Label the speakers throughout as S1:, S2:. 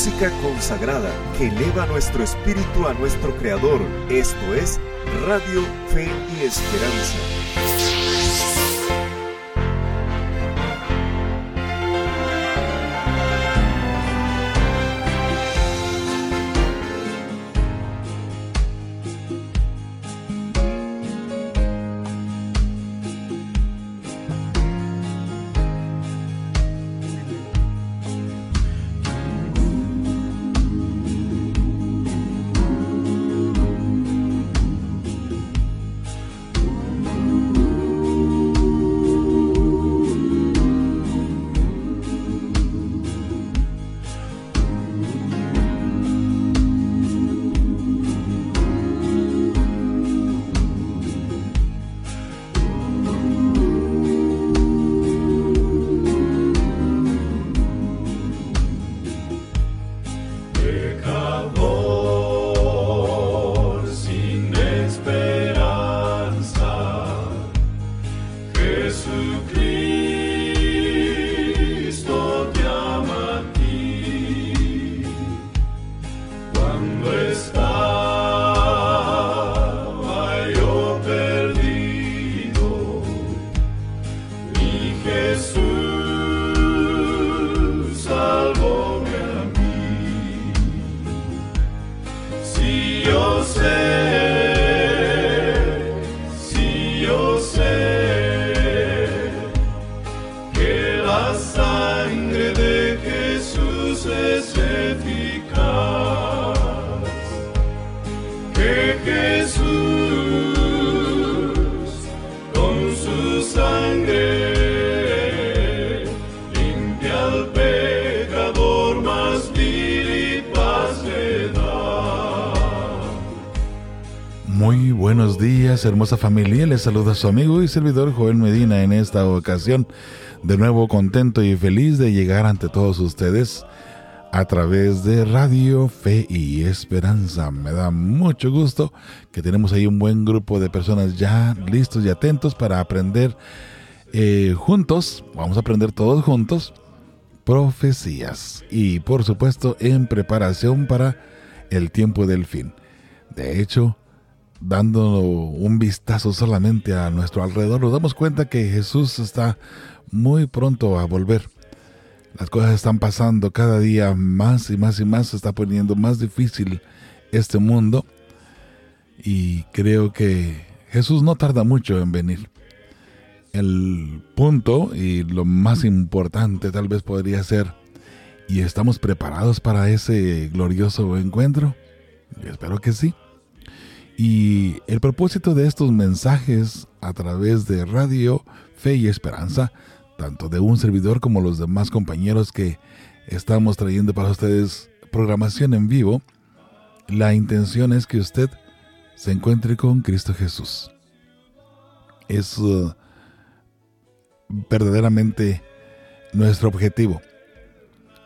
S1: música consagrada que eleva nuestro espíritu a nuestro Creador. Esto es Radio Fe y Esperanza.
S2: Hermosa familia. Les saluda su amigo y servidor Joel Medina en esta ocasión. De nuevo contento y feliz de llegar ante todos ustedes a través de Radio Fe y Esperanza. Me da mucho gusto que tenemos ahí un buen grupo de personas ya listos y atentos para aprender eh, juntos. Vamos a aprender todos juntos profecías y por supuesto en preparación para el tiempo del fin. De hecho, dando un vistazo solamente a nuestro alrededor, nos damos cuenta que Jesús está muy pronto a volver. Las cosas están pasando cada día más y más y más, se está poniendo más difícil este mundo y creo que Jesús no tarda mucho en venir. El punto y lo más importante tal vez podría ser, ¿y estamos preparados para ese glorioso encuentro? Yo espero que sí. Y el propósito de estos mensajes a través de Radio Fe y Esperanza, tanto de un servidor como los demás compañeros que estamos trayendo para ustedes programación en vivo, la intención es que usted se encuentre con Cristo Jesús. Es uh, verdaderamente nuestro objetivo.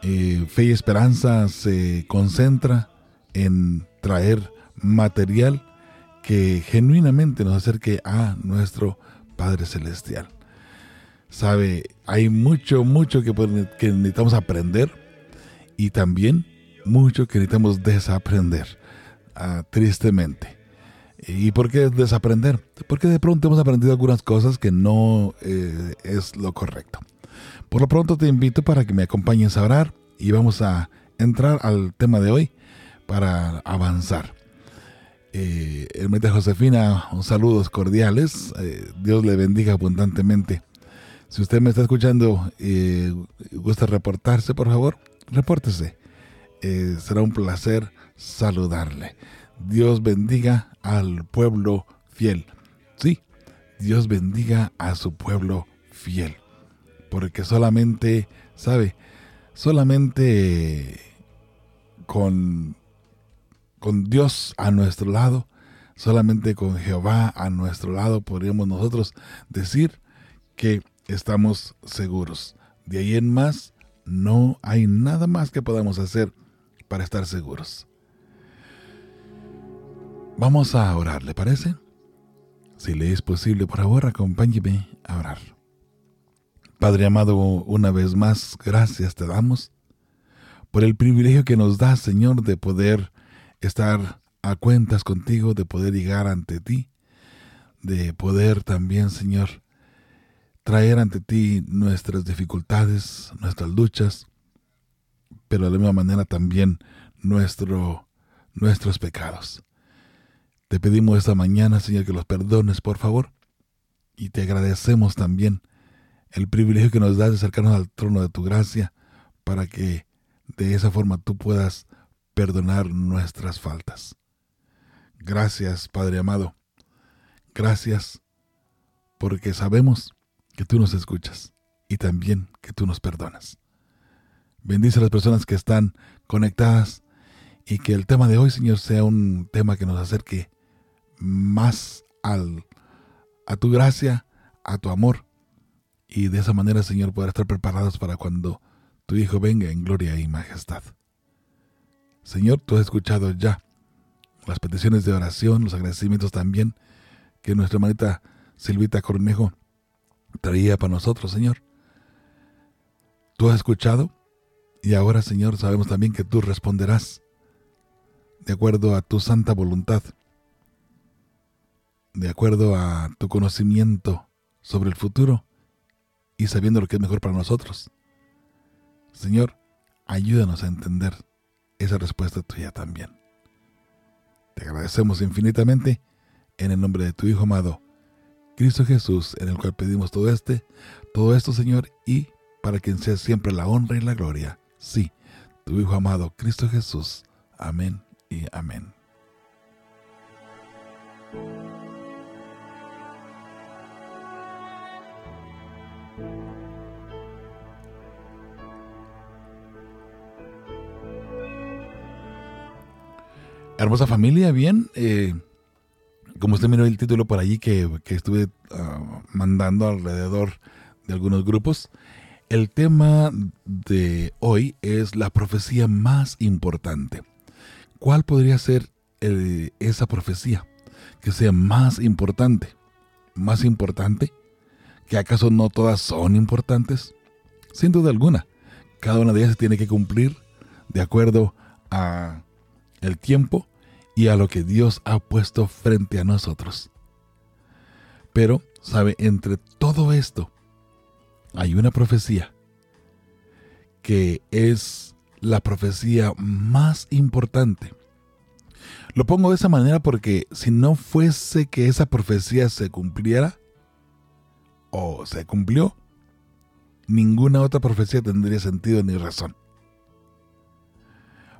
S2: Eh, fe y Esperanza se concentra en traer material que genuinamente nos acerque a nuestro Padre Celestial. Sabe, hay mucho, mucho que, que necesitamos aprender y también mucho que necesitamos desaprender, ah, tristemente. ¿Y por qué desaprender? Porque de pronto hemos aprendido algunas cosas que no eh, es lo correcto. Por lo pronto te invito para que me acompañes a orar y vamos a entrar al tema de hoy para avanzar eh, Hermita Josefina, un saludos cordiales. Eh, Dios le bendiga abundantemente. Si usted me está escuchando y eh, gusta reportarse, por favor, repórtese. Eh, será un placer saludarle. Dios bendiga al pueblo fiel. Sí, Dios bendiga a su pueblo fiel. Porque solamente, ¿sabe? Solamente con con Dios a nuestro lado, solamente con Jehová a nuestro lado podríamos nosotros decir que estamos seguros. De ahí en más, no hay nada más que podamos hacer para estar seguros. Vamos a orar, ¿le parece? Si le es posible, por favor, acompáñeme a orar. Padre amado, una vez más, gracias te damos por el privilegio que nos da, Señor, de poder estar a cuentas contigo, de poder llegar ante ti, de poder también, Señor, traer ante ti nuestras dificultades, nuestras luchas, pero de la misma manera también nuestro, nuestros pecados. Te pedimos esta mañana, Señor, que los perdones, por favor, y te agradecemos también el privilegio que nos das de acercarnos al trono de tu gracia para que de esa forma tú puedas perdonar nuestras faltas. Gracias, Padre amado. Gracias porque sabemos que tú nos escuchas y también que tú nos perdonas. Bendice a las personas que están conectadas y que el tema de hoy, Señor, sea un tema que nos acerque más al, a tu gracia, a tu amor. Y de esa manera, Señor, poder estar preparados para cuando tu Hijo venga en gloria y majestad. Señor, tú has escuchado ya las peticiones de oración, los agradecimientos también que nuestra hermanita Silvita Cornejo traía para nosotros, Señor. Tú has escuchado y ahora, Señor, sabemos también que tú responderás de acuerdo a tu santa voluntad, de acuerdo a tu conocimiento sobre el futuro y sabiendo lo que es mejor para nosotros. Señor, ayúdanos a entender esa respuesta tuya también. Te agradecemos infinitamente en el nombre de tu Hijo amado, Cristo Jesús, en el cual pedimos todo este, todo esto, Señor, y para quien sea siempre la honra y la gloria. Sí, tu Hijo amado, Cristo Jesús. Amén y amén. Hermosa familia, bien. Eh, como usted miró el título por allí que, estuve ah, mandando alrededor de algunos grupos, el tema de hoy es la profecía más importante. ¿Cuál podría ser esa profecía que sea más importante? ¿Más importante? ¿Que acaso no todas son importantes? Sin duda alguna, cada una de ellas tiene que cumplir de acuerdo a el tiempo y a lo que Dios ha puesto frente a nosotros. Pero, ¿sabe? Entre todo esto hay una profecía que es la profecía más importante. Lo pongo de esa manera porque si no fuese que esa profecía se cumpliera o se cumplió, ninguna otra profecía tendría sentido ni razón.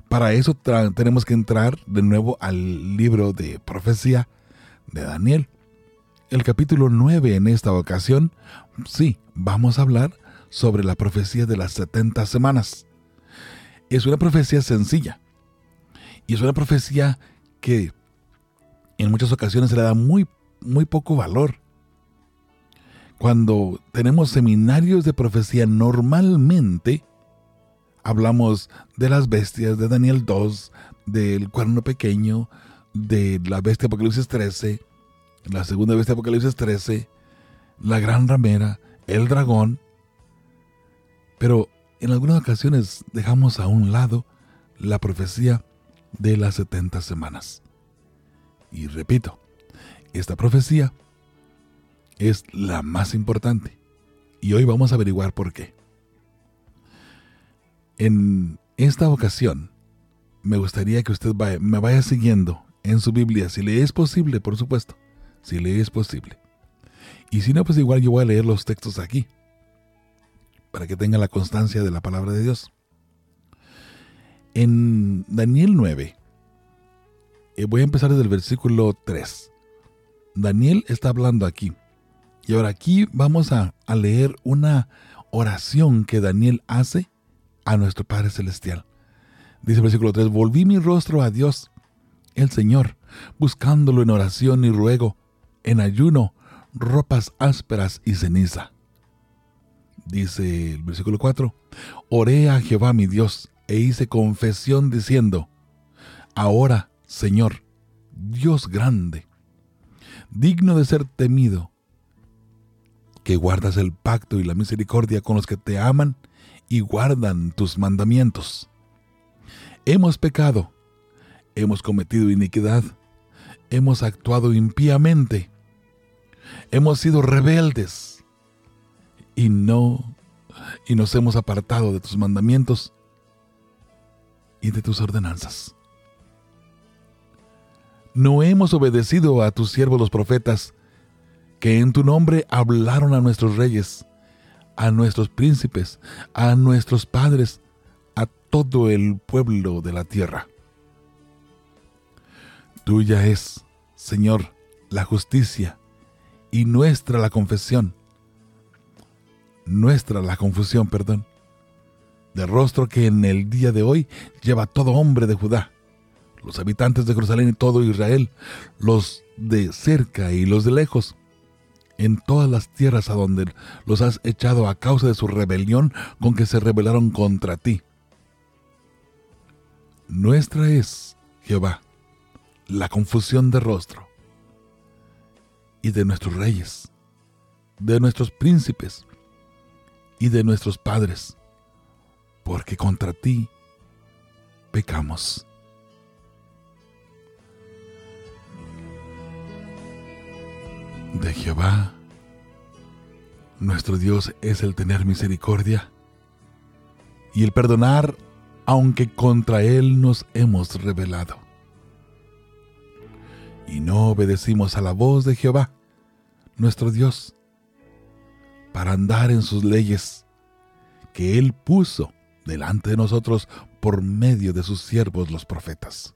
S2: Para eso tenemos que entrar de nuevo al libro de profecía de Daniel. El capítulo 9 en esta ocasión, sí, vamos a hablar sobre la profecía de las 70 semanas. Es una profecía sencilla y es una profecía que en muchas ocasiones se le da muy, muy poco valor. Cuando tenemos seminarios de profecía, normalmente hablamos de las bestias de Daniel 2, del cuerno pequeño, de la bestia Apocalipsis 13, la segunda bestia Apocalipsis 13, la gran ramera, el dragón. Pero en algunas ocasiones dejamos a un lado la profecía de las 70 semanas. Y repito, esta profecía es la más importante. Y hoy vamos a averiguar por qué. En esta ocasión, me gustaría que usted me vaya siguiendo en su Biblia, si le es posible, por supuesto, si le es posible. Y si no, pues igual yo voy a leer los textos aquí, para que tenga la constancia de la palabra de Dios. En Daniel 9, eh, voy a empezar desde el versículo 3. Daniel está hablando aquí. Y ahora aquí vamos a, a leer una oración que Daniel hace a nuestro Padre Celestial. Dice el versículo 3, volví mi rostro a Dios, el Señor, buscándolo en oración y ruego, en ayuno, ropas ásperas y ceniza. Dice el versículo 4, oré a Jehová mi Dios e hice confesión diciendo, ahora, Señor, Dios grande, digno de ser temido, que guardas el pacto y la misericordia con los que te aman y guardan tus mandamientos. hemos pecado, hemos cometido iniquidad, hemos actuado impíamente, hemos sido rebeldes y no y nos hemos apartado de tus mandamientos y de tus ordenanzas. No hemos obedecido a tus siervos los profetas, que en tu nombre hablaron a nuestros reyes, a nuestros príncipes, a nuestros padres, a todo el pueblo de la tierra. Tuya es, Señor, la justicia y nuestra la confesión. Nuestra la confusión, perdón. De rostro que en el día de hoy lleva todo hombre de Judá, los habitantes de Jerusalén y todo Israel, los de cerca y los de lejos, en todas las tierras a donde los has echado a causa de su rebelión con que se rebelaron contra ti. Nuestra es, Jehová, la confusión de rostro y de nuestros reyes, de nuestros príncipes y de nuestros padres, porque contra ti pecamos. De Jehová, nuestro Dios es el tener misericordia y el perdonar aunque contra Él nos hemos rebelado y no obedecimos a la voz de Jehová, nuestro Dios, para andar en sus leyes que Él puso delante de nosotros por medio de sus siervos los profetas.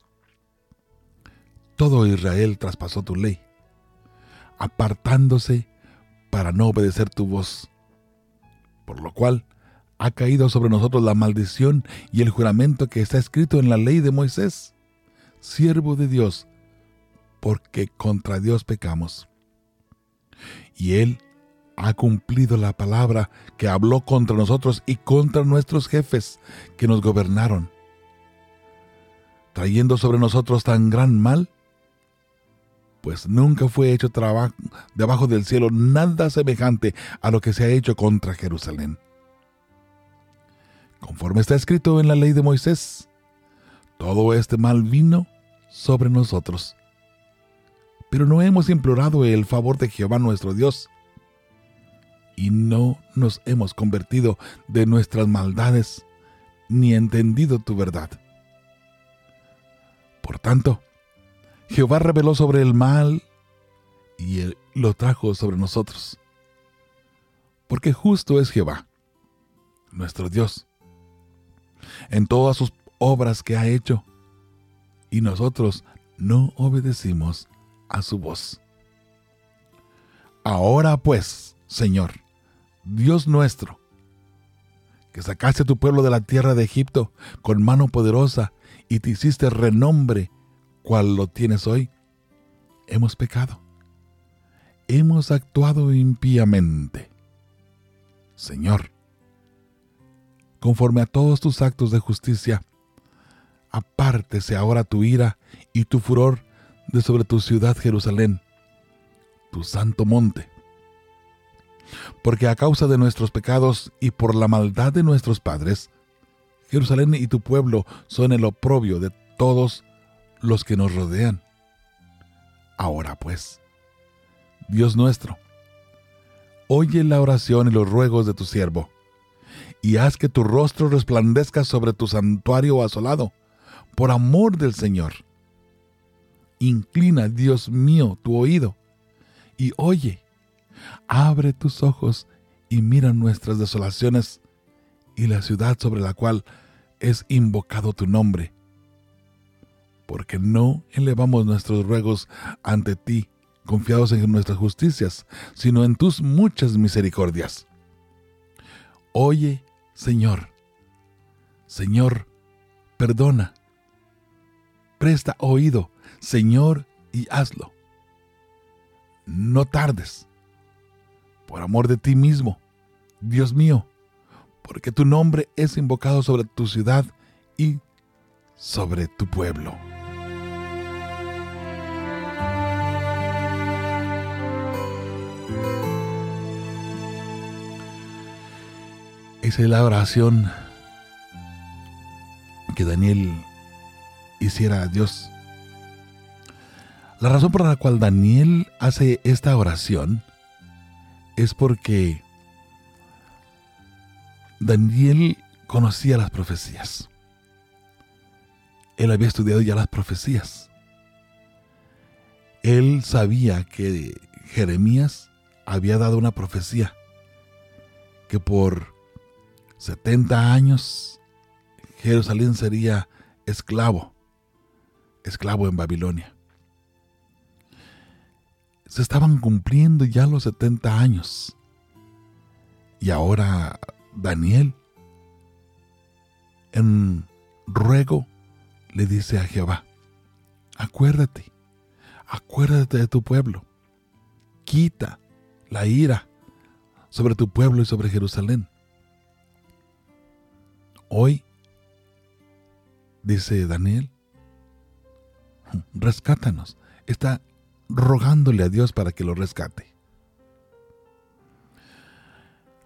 S2: Todo Israel traspasó tu ley, apartándose para no obedecer tu voz, por lo cual ha caído sobre nosotros la maldición y el juramento que está escrito en la ley de Moisés, siervo de Dios, porque contra Dios pecamos. Y Él ha cumplido la palabra que habló contra nosotros y contra nuestros jefes que nos gobernaron, trayendo sobre nosotros tan gran mal, pues nunca fue hecho trabajo debajo del cielo nada semejante a lo que se ha hecho contra Jerusalén. Conforme está escrito en la ley de Moisés, todo este mal vino sobre nosotros pero no hemos implorado el favor de Jehová nuestro Dios. Y no nos hemos convertido de nuestras maldades, ni entendido tu verdad. Por tanto, Jehová reveló sobre el mal y lo trajo sobre nosotros. Porque justo es Jehová, nuestro Dios, en todas sus obras que ha hecho, y nosotros no obedecimos a su voz. Ahora pues, Señor, Dios nuestro, que sacaste a tu pueblo de la tierra de Egipto con mano poderosa y te hiciste renombre cual lo tienes hoy, hemos pecado. Hemos actuado impíamente. Señor, conforme a todos tus actos de justicia, apártese ahora tu ira y tu furor de sobre tu ciudad Jerusalén, tu santo monte. Porque a causa de nuestros pecados y por la maldad de nuestros padres, Jerusalén y tu pueblo son el oprobio de todos los que nos rodean. Ahora pues, Dios nuestro, oye la oración y los ruegos de tu siervo, y haz que tu rostro resplandezca sobre tu santuario asolado, por amor del Señor Inclina, Dios mío, tu oído y oye. Abre tus ojos y mira nuestras desolaciones y la ciudad sobre la cual es invocado tu nombre. Porque no elevamos nuestros ruegos ante ti, confiados en nuestras justicias, sino en tus muchas misericordias. Oye, Señor. Señor, perdona. Presta oído Señor, y hazlo. No tardes. Por amor de ti mismo, Dios mío, porque tu nombre es invocado sobre tu ciudad y sobre tu pueblo. Esa es la oración que Daniel hiciera a Dios. La razón por la cual Daniel hace esta oración es porque Daniel conocía las profecías. Él había estudiado ya las profecías. Él sabía que Jeremías había dado una profecía que por 70 años Jerusalén sería esclavo, esclavo en Babilonia. Se estaban cumpliendo ya los 70 años. Y ahora Daniel, en ruego, le dice a Jehová, acuérdate, acuérdate de tu pueblo, quita la ira sobre tu pueblo y sobre Jerusalén. Hoy, dice Daniel, rescátanos. Está rogándole a Dios para que lo rescate.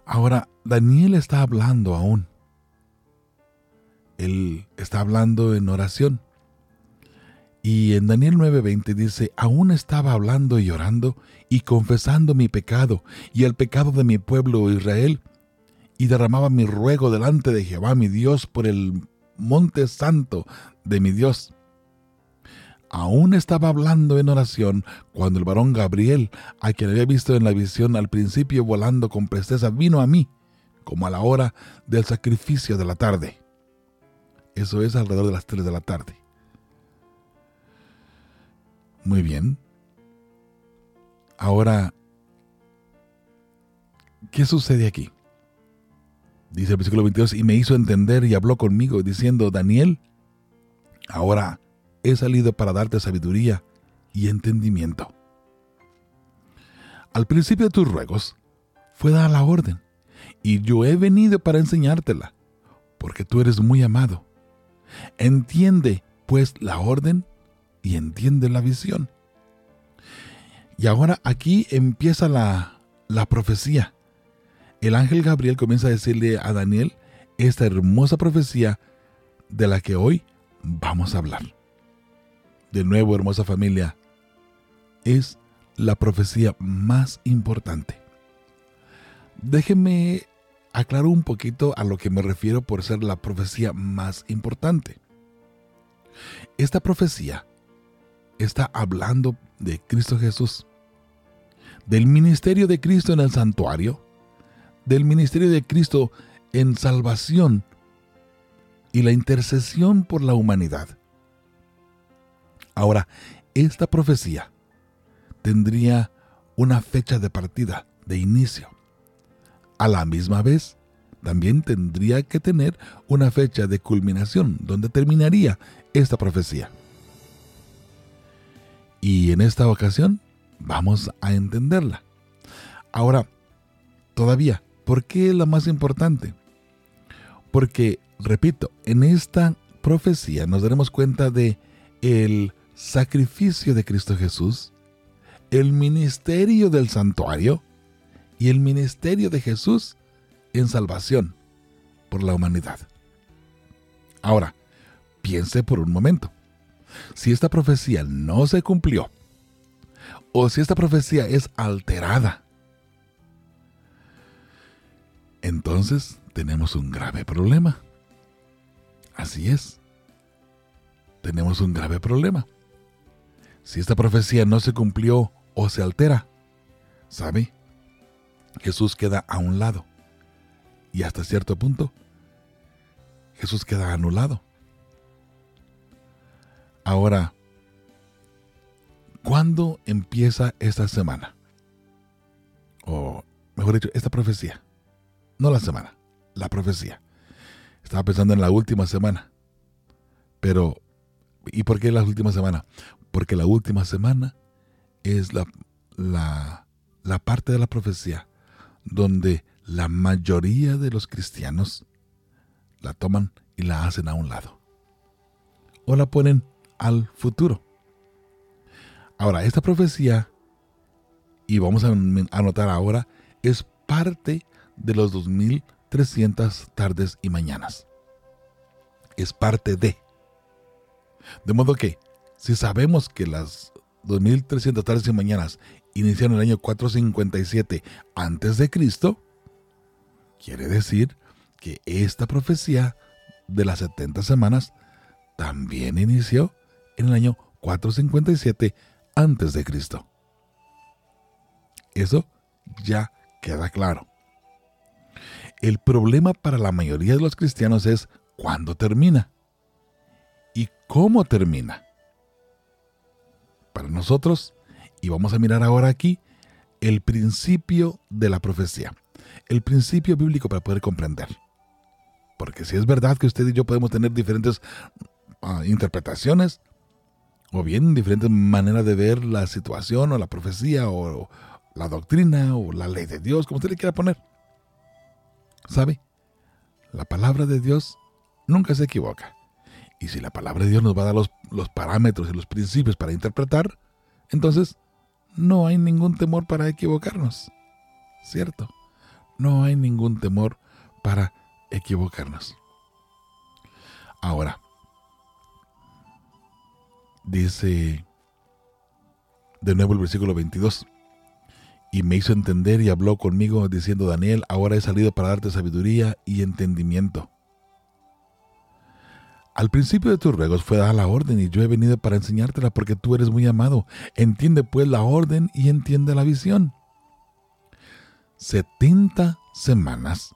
S2: Ahora, Daniel está hablando aún. Él está hablando en oración. Y en Daniel 9:20 dice, aún estaba hablando y llorando y confesando mi pecado y el pecado de mi pueblo Israel, y derramaba mi ruego delante de Jehová mi Dios por el monte santo de mi Dios. Aún estaba hablando en oración cuando el varón Gabriel, a quien había visto en la visión al principio volando con presteza, vino a mí, como a la hora del sacrificio de la tarde. Eso es alrededor de las 3 de la tarde. Muy bien. Ahora, ¿qué sucede aquí? Dice el versículo 22, y me hizo entender y habló conmigo, diciendo, Daniel, ahora he salido para darte sabiduría y entendimiento. Al principio de tus ruegos fue dar la orden, y yo he venido para enseñártela, porque tú eres muy amado. Entiende, pues, la orden y entiende la visión. Y ahora aquí empieza la, la profecía. El ángel Gabriel comienza a decirle a Daniel esta hermosa profecía de la que hoy vamos a hablar de nuevo, hermosa familia, es la profecía más importante. Déjenme aclarar un poquito a lo que me refiero por ser la profecía más importante. Esta profecía está hablando de Cristo Jesús, del ministerio de Cristo en el santuario, del ministerio de Cristo en salvación y la intercesión por la humanidad. Ahora, esta profecía tendría una fecha de partida, de inicio. A la misma vez, también tendría que tener una fecha de culminación, donde terminaría esta profecía. Y en esta ocasión vamos a entenderla. Ahora, todavía, ¿por qué es la más importante? Porque, repito, en esta profecía nos daremos cuenta de el sacrificio de Cristo Jesús, el ministerio del santuario y el ministerio de Jesús en salvación por la humanidad. Ahora, piense por un momento. Si esta profecía no se cumplió, o si esta profecía es alterada, entonces tenemos un grave problema. Así es. Tenemos un grave problema. Si esta profecía no se cumplió o se altera, ¿sabe? Jesús queda a un lado. Y hasta cierto punto, Jesús queda anulado. Ahora, ¿cuándo empieza esta semana? O, mejor dicho, esta profecía. No la semana, la profecía. Estaba pensando en la última semana. Pero, ¿y por qué la última semana? Porque la última semana es la, la, parte de la profecía donde la mayoría de los cristianos la toman y la hacen a un lado. O la ponen al futuro. Ahora, esta profecía, y vamos a anotar ahora, es parte de los 2300 tardes y mañanas. Es parte de. De modo que, si sabemos que las 2300 tardes y mañanas iniciaron el año 457 antes de Cristo, quiere decir que esta profecía de las 70 semanas también inició en el año 457 antes de Cristo. Eso ya queda claro. El problema para la mayoría de los cristianos es cuándo termina y cómo termina. Para nosotros, y vamos a mirar ahora aquí, el principio de la profecía, el principio bíblico para poder comprender. Porque si es verdad que usted y yo podemos tener diferentes ah, interpretaciones, o bien diferentes maneras de ver la situación o la profecía o, la doctrina o la ley de Dios, como usted le quiera poner. ¿Sabe? La palabra de Dios nunca se equivoca. Y si la palabra de Dios nos va a dar los, parámetros y los principios para interpretar, entonces no hay ningún temor para equivocarnos. ¿Cierto? No hay ningún temor para equivocarnos. Ahora, dice de nuevo el versículo 22 y me hizo entender y habló conmigo diciendo, Daniel, ahora he salido para darte sabiduría y entendimiento. Al principio de tus ruegos fue dada la orden y yo he venido para enseñártela porque tú eres muy amado. Entiende pues la orden y entiende la visión. Setenta semanas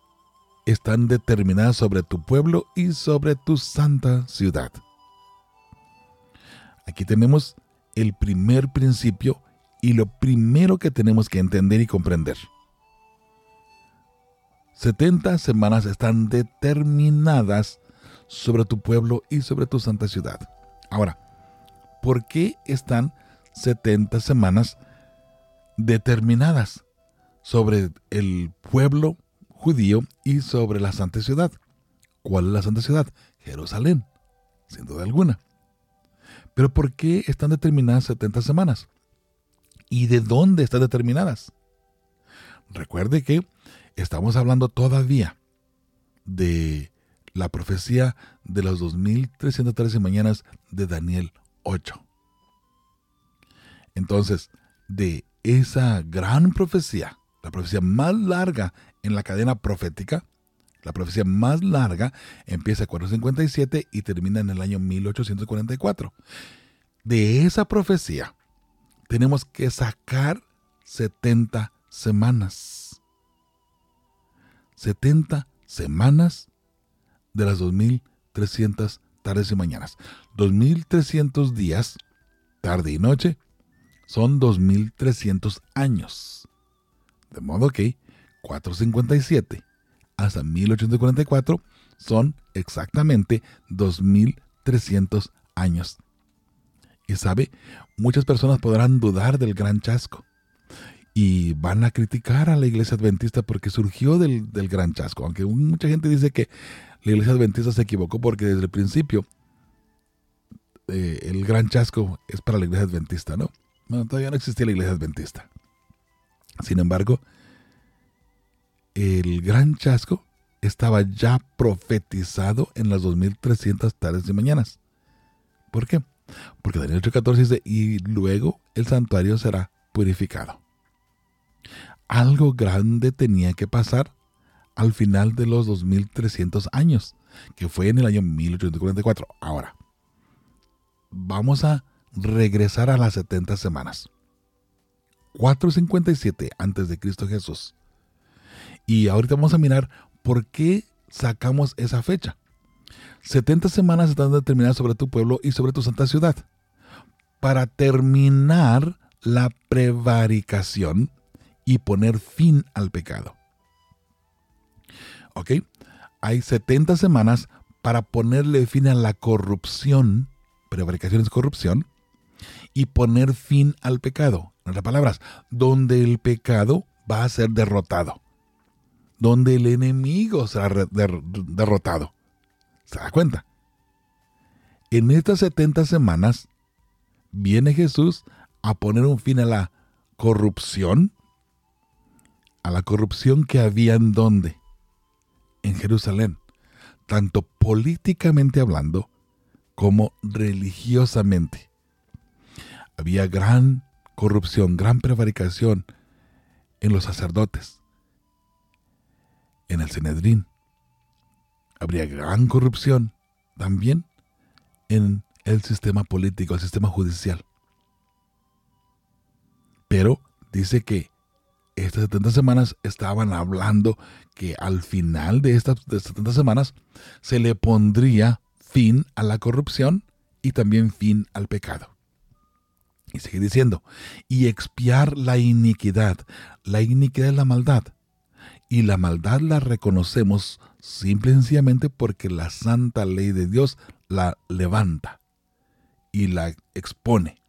S2: están determinadas sobre tu pueblo y sobre tu santa ciudad. Aquí tenemos el primer principio y lo primero que tenemos que entender y comprender. 70 semanas están determinadas sobre tu pueblo y sobre tu santa ciudad. Ahora, ¿por qué están 70 semanas determinadas sobre el pueblo judío y sobre la santa ciudad? ¿Cuál es la santa ciudad? Jerusalén, sin duda alguna. Pero ¿por qué están determinadas 70 semanas? Y de dónde están determinadas. Recuerde que estamos hablando todavía de la profecía de las 2313 mañanas de Daniel 8. Entonces, de esa gran profecía, la profecía más larga en la cadena profética, la profecía más larga empieza en 457 y termina en el año 1844. De esa profecía tenemos que sacar 70 semanas. 70 semanas de las 2300 tardes y mañanas. 2300 días, tarde y noche, son 2300 años. De modo que 457 hasta 1844 son exactamente 2300 años y sabe, muchas personas podrán dudar del gran chasco y van a criticar a la iglesia adventista porque surgió del, gran chasco, aunque mucha gente dice que la iglesia adventista se equivocó porque desde el principio eh, el gran chasco es para la iglesia adventista, ¿no? Bueno, todavía no existía la iglesia adventista. Sin embargo, el gran chasco estaba ya profetizado en las 2300 tardes y mañanas. ¿Por qué? Porque Daniel 8:14 dice, y luego el santuario será purificado. Algo grande tenía que pasar al final de los 2300 años, que fue en el año 1844. Ahora, vamos a regresar a las 70 semanas. 457 antes de Cristo Jesús. Y ahorita vamos a mirar por qué sacamos esa fecha. 70 semanas están determinadas sobre tu pueblo y sobre tu santa ciudad, para terminar la prevaricación y poner fin al pecado. ¿Ok? Hay 70 semanas para ponerle fin a la corrupción, prevaricación es corrupción, y poner fin al pecado. En otras palabras, donde el pecado va a ser derrotado, donde el enemigo será derrotado. ¿Se da cuenta? En estas 70 semanas viene Jesús a poner un fin a la corrupción, a la corrupción que había en donde? En Jerusalén, tanto políticamente hablando como religiosamente. Había gran corrupción, gran prevaricación en los sacerdotes, en el Senedrín. Habría gran corrupción también en el sistema político, el sistema judicial. Pero dice que estas 70 semanas estaban hablando que al final de estas 70 semanas se le pondría fin a la corrupción y también fin al pecado. Y sigue diciendo, y expiar la iniquidad. La iniquidad es la maldad. Y la maldad la reconocemos simple y sencillamente porque la santa ley de Dios la levanta y la expone.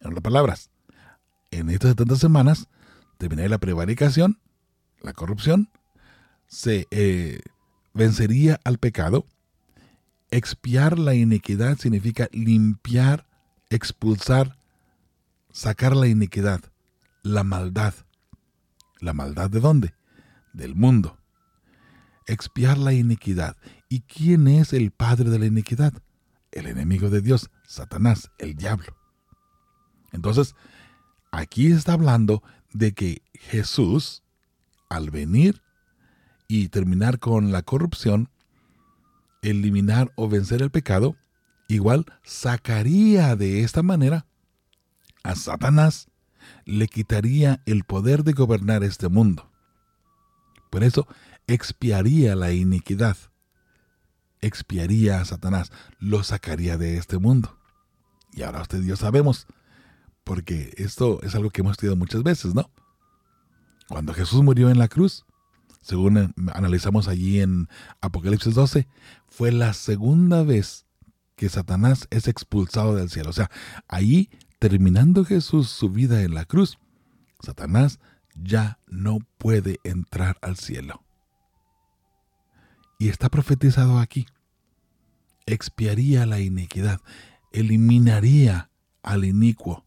S2: En otras palabras, en estas 70 semanas terminaría la prevaricación, la corrupción, se eh, vencería al pecado. Expiar la iniquidad significa limpiar, expulsar, sacar la iniquidad, la maldad. ¿La maldad de dónde? Del mundo. Expiar la iniquidad. ¿Y quién es el padre de la iniquidad? El enemigo de Dios, Satanás, el diablo. Entonces, aquí está hablando de que Jesús, al venir y terminar con la corrupción, eliminar o vencer el pecado, igual sacaría de esta manera a Satanás, le quitaría el poder de gobernar este mundo. Por eso expiaría la iniquidad, expiaría a Satanás, lo sacaría de este mundo. Y ahora usted y yo sabemos porque esto es algo que hemos estudiado muchas veces, ¿no? Cuando Jesús murió en la cruz, según analizamos allí en Apocalipsis 12, fue la segunda vez que Satanás es expulsado del cielo. O sea, ahí, terminando Jesús su vida en la cruz, Satanás ya no puede entrar al cielo. Y está profetizado aquí. Expiaría la iniquidad, eliminaría al inicuo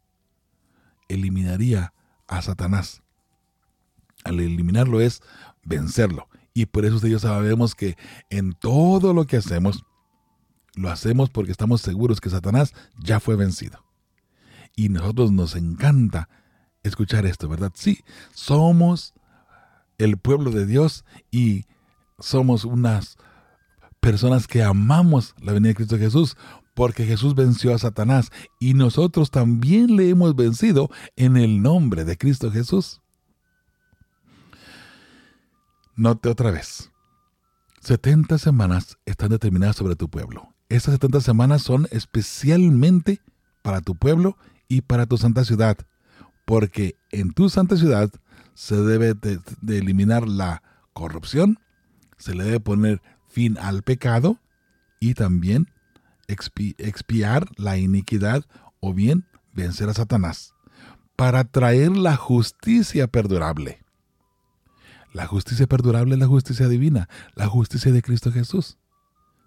S2: eliminaría a Satanás. Al eliminarlo es vencerlo. Y por eso ya sabemos que en todo lo que hacemos, lo hacemos porque estamos seguros que Satanás ya fue vencido. Y nosotros nos encanta escuchar esto, ¿verdad? Sí, somos el pueblo de Dios y somos unas personas que amamos la venida de Cristo Jesús porque Jesús venció a Satanás y nosotros también le hemos vencido en el nombre de Cristo Jesús. Note otra vez. 70 semanas están determinadas sobre tu pueblo. Estas 70 semanas son especialmente para tu pueblo y para tu santa ciudad, porque en tu santa ciudad se debe de, de eliminar la corrupción, se le debe poner fin al pecado y también expiar la iniquidad o bien vencer a Satanás, para traer la justicia perdurable. La justicia perdurable es la justicia divina, la justicia de Cristo Jesús.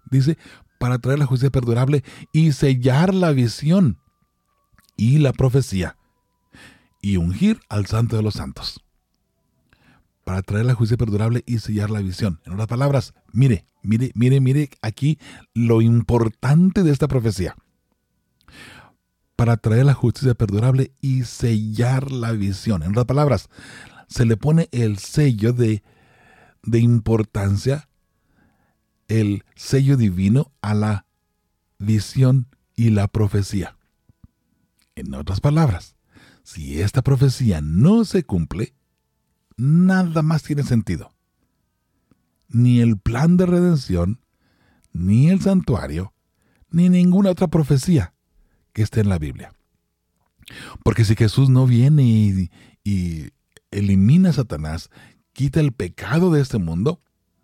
S2: Dice, para traer la justicia perdurable y sellar la visión y la profecía y ungir al santo de los santos para traer la justicia perdurable y sellar la visión. En otras palabras, mire, mire, mire, mire aquí lo importante de esta profecía. Para traer la justicia perdurable y sellar la visión. En otras palabras, se le pone el sello de, de importancia, el sello divino a la visión y la profecía. En otras palabras, si esta profecía no se cumple, nada más tiene sentido. Ni el plan de redención, ni el santuario, ni ninguna otra profecía que esté en la Biblia. Porque si Jesús no viene y, elimina a Satanás, quita el pecado de este mundo,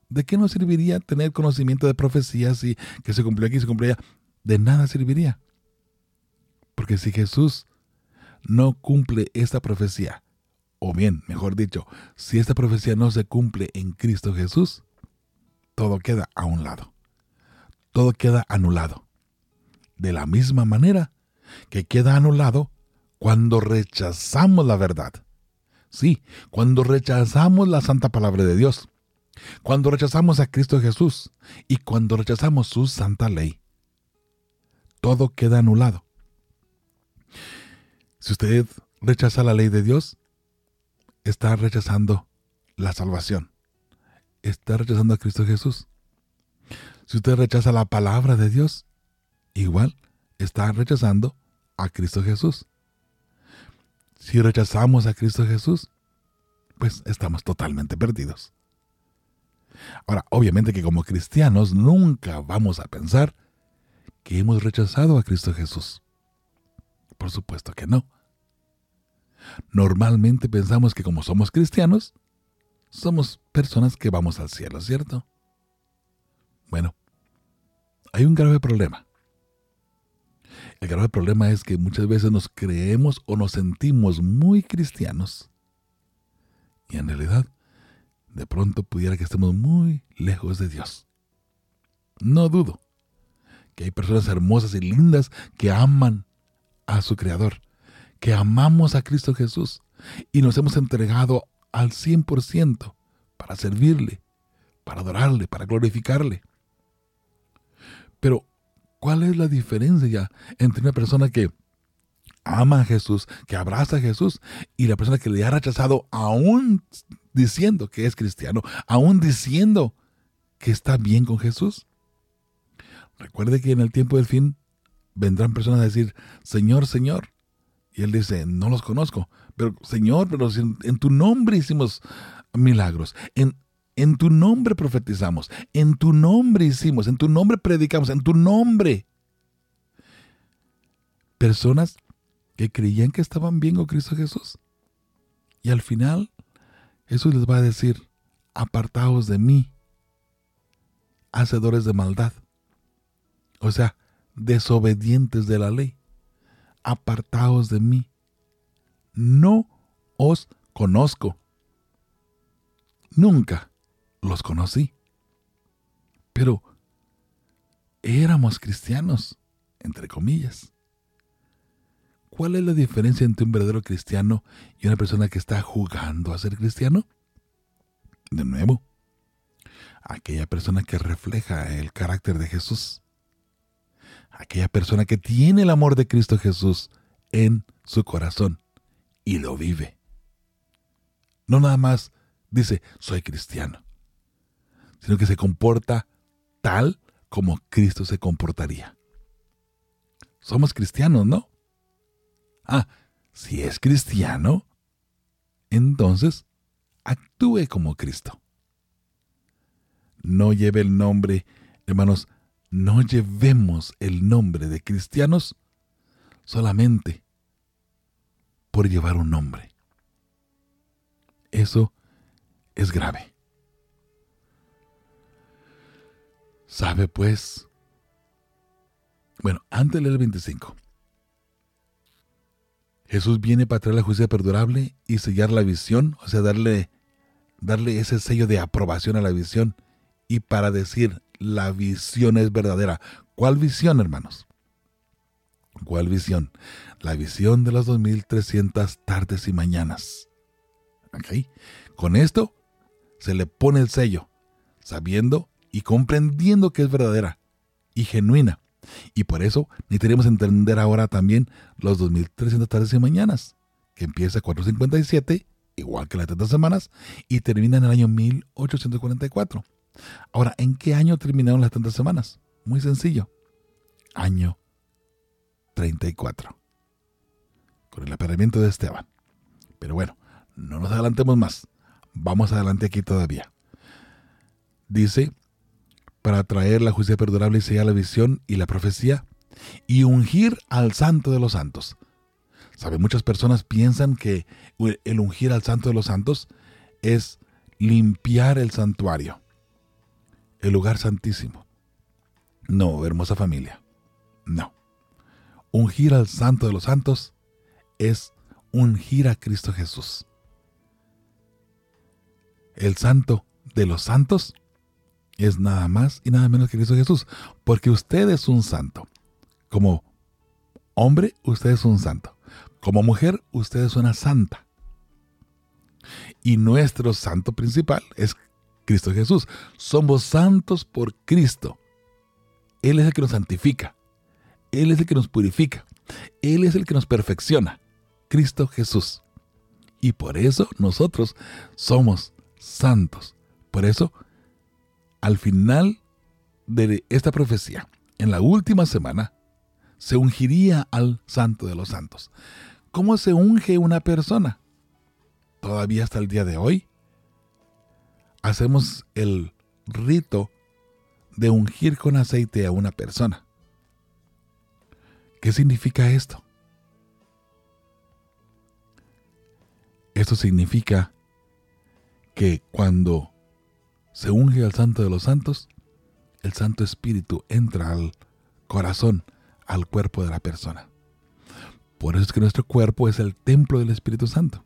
S2: ¿de qué nos serviría tener conocimiento de profecías y que se cumplió aquí se cumplió allá? De nada serviría. Porque si Jesús no cumple esta profecía, o bien, mejor dicho, si esta profecía no se cumple en Cristo Jesús, todo queda a un lado. Todo queda anulado. De la misma manera que queda anulado cuando rechazamos la verdad. Sí, cuando rechazamos la santa palabra de Dios. Cuando rechazamos a Cristo Jesús y cuando rechazamos su santa ley. todo queda anulado. Si usted rechaza la ley de Dios, está rechazando la salvación. Está rechazando a Cristo Jesús. Si usted rechaza la palabra de Dios, igual está rechazando a Cristo Jesús. Si rechazamos a Cristo Jesús, pues estamos totalmente perdidos. Ahora, obviamente que como cristianos nunca vamos a pensar que hemos rechazado a Cristo Jesús. Por supuesto que no. Normalmente pensamos que como somos cristianos, somos personas que vamos al cielo, ¿cierto? Bueno, hay un grave problema. El grave problema es que muchas veces nos creemos o nos sentimos muy cristianos. Y en realidad, de pronto pudiera que estemos muy lejos de Dios. No dudo que hay personas hermosas y lindas que aman a su Creador, que amamos a Cristo Jesús y nos hemos entregado al 100% para servirle, para adorarle, para glorificarle. Pero, ¿cuál es la diferencia entre una persona que ama a Jesús, que abraza a Jesús, y la persona que le ha rechazado aún diciendo que es cristiano, aún diciendo que está bien con Jesús? Recuerde que en el tiempo del fin vendrán personas a decir, Señor, Señor. Y él dice, no los conozco. Pero, Señor, pero en, tu nombre hicimos milagros. En, en tu nombre profetizamos. En tu nombre hicimos. En tu nombre predicamos. En tu nombre. Personas que creían que estaban bien con Cristo Jesús. Y al final, Jesús les va a decir, apartaos de mí, hacedores de maldad o sea, desobedientes de la ley, apartaos de mí. No os conozco. Nunca los conocí. Pero éramos cristianos, entre comillas. ¿Cuál es la diferencia entre un verdadero cristiano y una persona que está jugando a ser cristiano? De nuevo, aquella persona que refleja el carácter de Jesús aquella persona que tiene el amor de Cristo Jesús en su corazón y lo vive. No nada más dice, soy cristiano, sino que se comporta tal como Cristo se comportaría. Somos cristianos, ¿no? Ah, si es cristiano, entonces actúe como Cristo. No lleve el nombre, hermanos, no llevemos el nombre de cristianos solamente por llevar un nombre. Eso es grave. ¿Sabe pues? Bueno, antes del 25. Jesús viene para traer la justicia perdurable y sellar la visión, o sea, darle, darle ese sello de aprobación a la visión y para decir, la visión es verdadera. ¿Cuál visión, hermanos? ¿Cuál visión? La visión de las 2300 tardes y mañanas. Con esto se le pone el sello, sabiendo y comprendiendo que es verdadera y genuina. Y por eso necesitaríamos entender ahora también los 2300 tardes y mañanas, que empieza 457, igual que las 30 semanas, y termina en el año 1844. Ahora, ¿en qué año terminaron las 30 semanas? Muy sencillo. Año 34. Con el apareamiento de Esteban. Pero bueno, no nos adelantemos más. Vamos adelante aquí todavía. Dice, para traer la justicia perdurable y sellar la visión y la profecía y ungir al santo de los santos. ¿Sabe? Muchas personas piensan que el ungir al santo de los santos es limpiar el santuario el lugar santísimo. No, hermosa familia. No. Ungir al santo de los santos es ungir a Cristo Jesús. El santo de los santos es nada más y nada menos que Cristo Jesús, porque usted es un santo. Como hombre, usted es un santo. Como mujer, usted es una santa. Y nuestro santo principal es Cristo Jesús. Somos santos por Cristo. Él es el que nos santifica. Él es el que nos purifica. Él es el que nos perfecciona. Cristo Jesús. Y por eso nosotros somos santos. Por eso, al final de esta profecía, en la última semana, se ungiría al santo de los santos. ¿Cómo se unge una persona? Todavía hasta el día de hoy hacemos el rito de ungir con aceite a una persona. ¿Qué significa esto? Esto significa que cuando se unge al Santo de los Santos, el Santo Espíritu entra al corazón, al cuerpo de la persona. Por eso es que nuestro cuerpo es el templo del Espíritu Santo.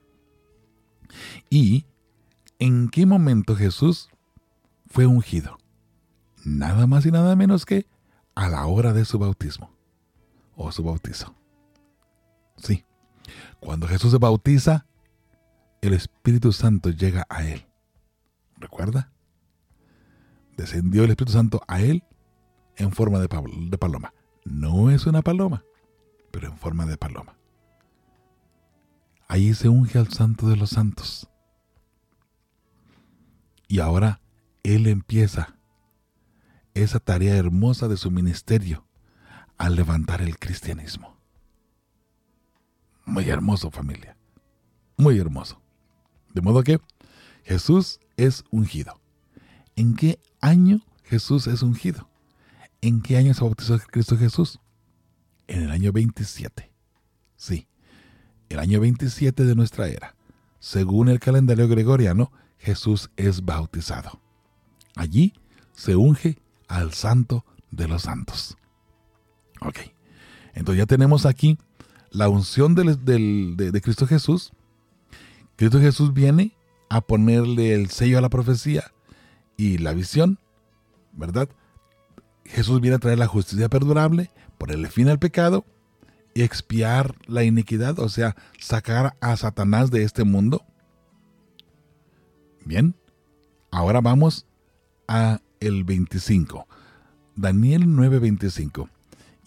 S2: ¿Y en qué momento Jesús fue ungido? Nada más y nada menos que a la hora de su bautismo o su bautizo. Sí, cuando Jesús se bautiza, el Espíritu Santo llega a él. ¿Recuerda? Descendió el Espíritu Santo a él en forma de, paloma. No es una paloma, pero en forma de paloma. Ahí se unge al Santo de los Santos. Y ahora Él empieza esa tarea hermosa de su ministerio al levantar el cristianismo. Muy hermoso familia, muy hermoso. De modo que Jesús es ungido. ¿En qué año Jesús es ungido? ¿En qué año se bautizó Cristo Jesús? En el año 27. Sí, el año 27 de nuestra era. Según el calendario gregoriano, Jesús es bautizado. Allí se unge al santo de los santos. Ok, entonces ya tenemos aquí la unción de, Cristo Jesús. Cristo Jesús viene a ponerle el sello a la profecía y la visión, ¿verdad? Jesús viene a traer la justicia perdurable, ponerle fin al pecado y expiar la iniquidad, o sea, sacar a Satanás de este mundo. Bien, ahora vamos a el 25. Daniel 9:25.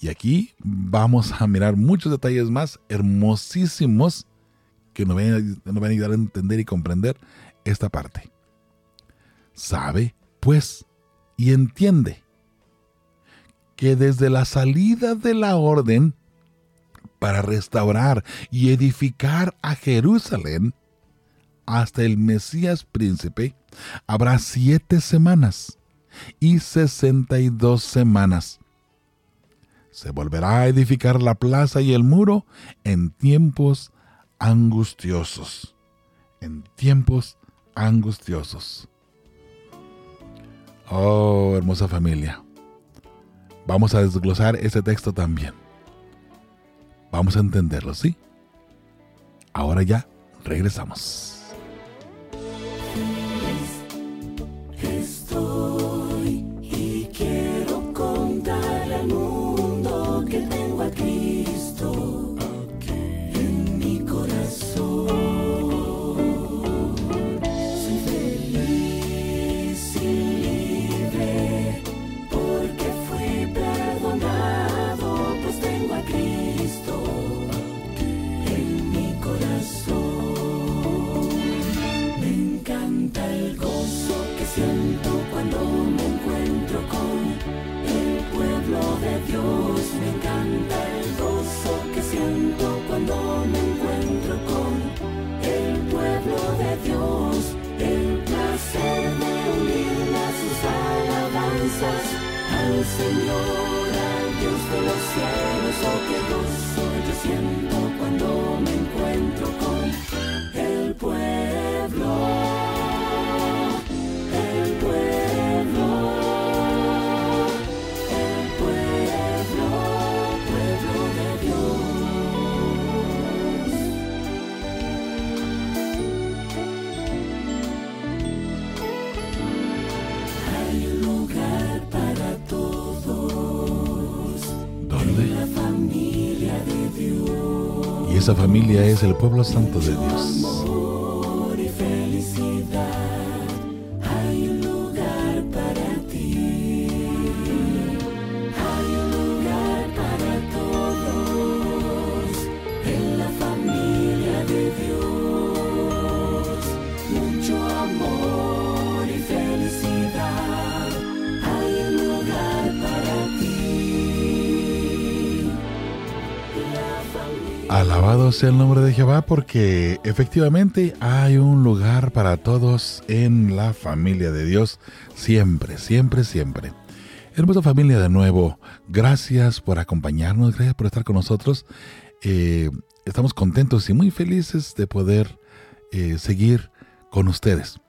S2: Y aquí vamos a mirar muchos detalles más hermosísimos que nos van, nos van a ayudar a entender y comprender esta parte. Sabe, pues, y entiende que desde la salida de la orden para restaurar y edificar a Jerusalén hasta el Mesías príncipe, habrá siete semanas y sesenta y dos semanas. Se volverá a edificar la plaza y el muro en tiempos angustiosos. En tiempos angustiosos. Oh, hermosa familia. Vamos a desglosar ese texto también. Vamos a entenderlo, ¿sí? Ahora ya regresamos. 没有。Esa familia es el pueblo santo de Dios. Sea el nombre de Jehová porque efectivamente hay un lugar para todos en la familia de Dios, siempre, siempre, siempre. Hermosa familia de nuevo, gracias por acompañarnos, gracias por estar con nosotros. Eh, estamos contentos y muy felices de poder eh, seguir con ustedes.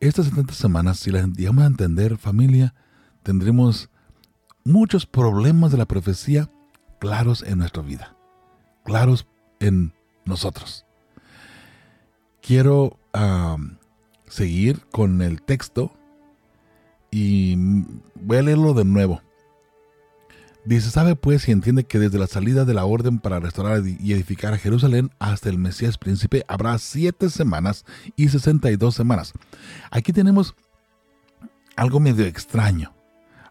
S2: Estas 70 semanas, si las digamos a entender, familia, tendremos muchos problemas de la profecía claros en nuestra vida claros en nosotros. Quiero seguir con el texto y voy a leerlo de nuevo. Dice, sabe pues y entiende que desde la salida de la orden para restaurar y edificar a Jerusalén hasta el Mesías príncipe habrá siete semanas y sesenta y dos semanas. Aquí tenemos algo medio extraño.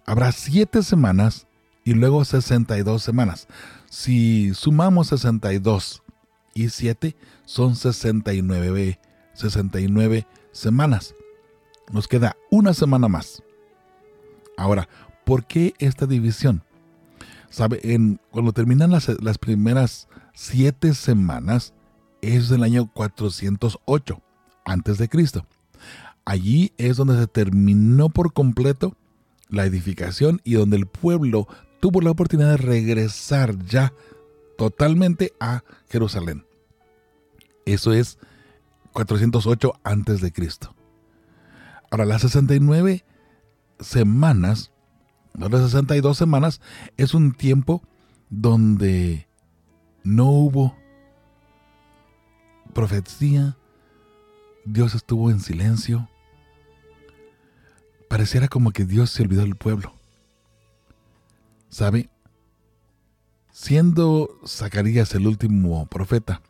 S2: Habrá siete semanas y luego sesenta y dos semanas. Si sumamos 62 y 7 son 69, 69 semanas. Nos queda una semana más. Ahora, ¿por qué esta división? ¿Sabe? En, cuando terminan las, las primeras siete semanas, es el año 408 antes de Cristo. Allí es donde se terminó por completo la edificación y donde el pueblo tuvo la oportunidad de regresar ya totalmente a Jerusalén. Eso es 408 antes de Cristo. Ahora, las 69 semanas, no las 62 semanas, es un tiempo donde no hubo profecía, Dios estuvo en silencio. Pareciera como que Dios se olvidó del pueblo. ¿Sabe? Siendo Zacarías el último profeta,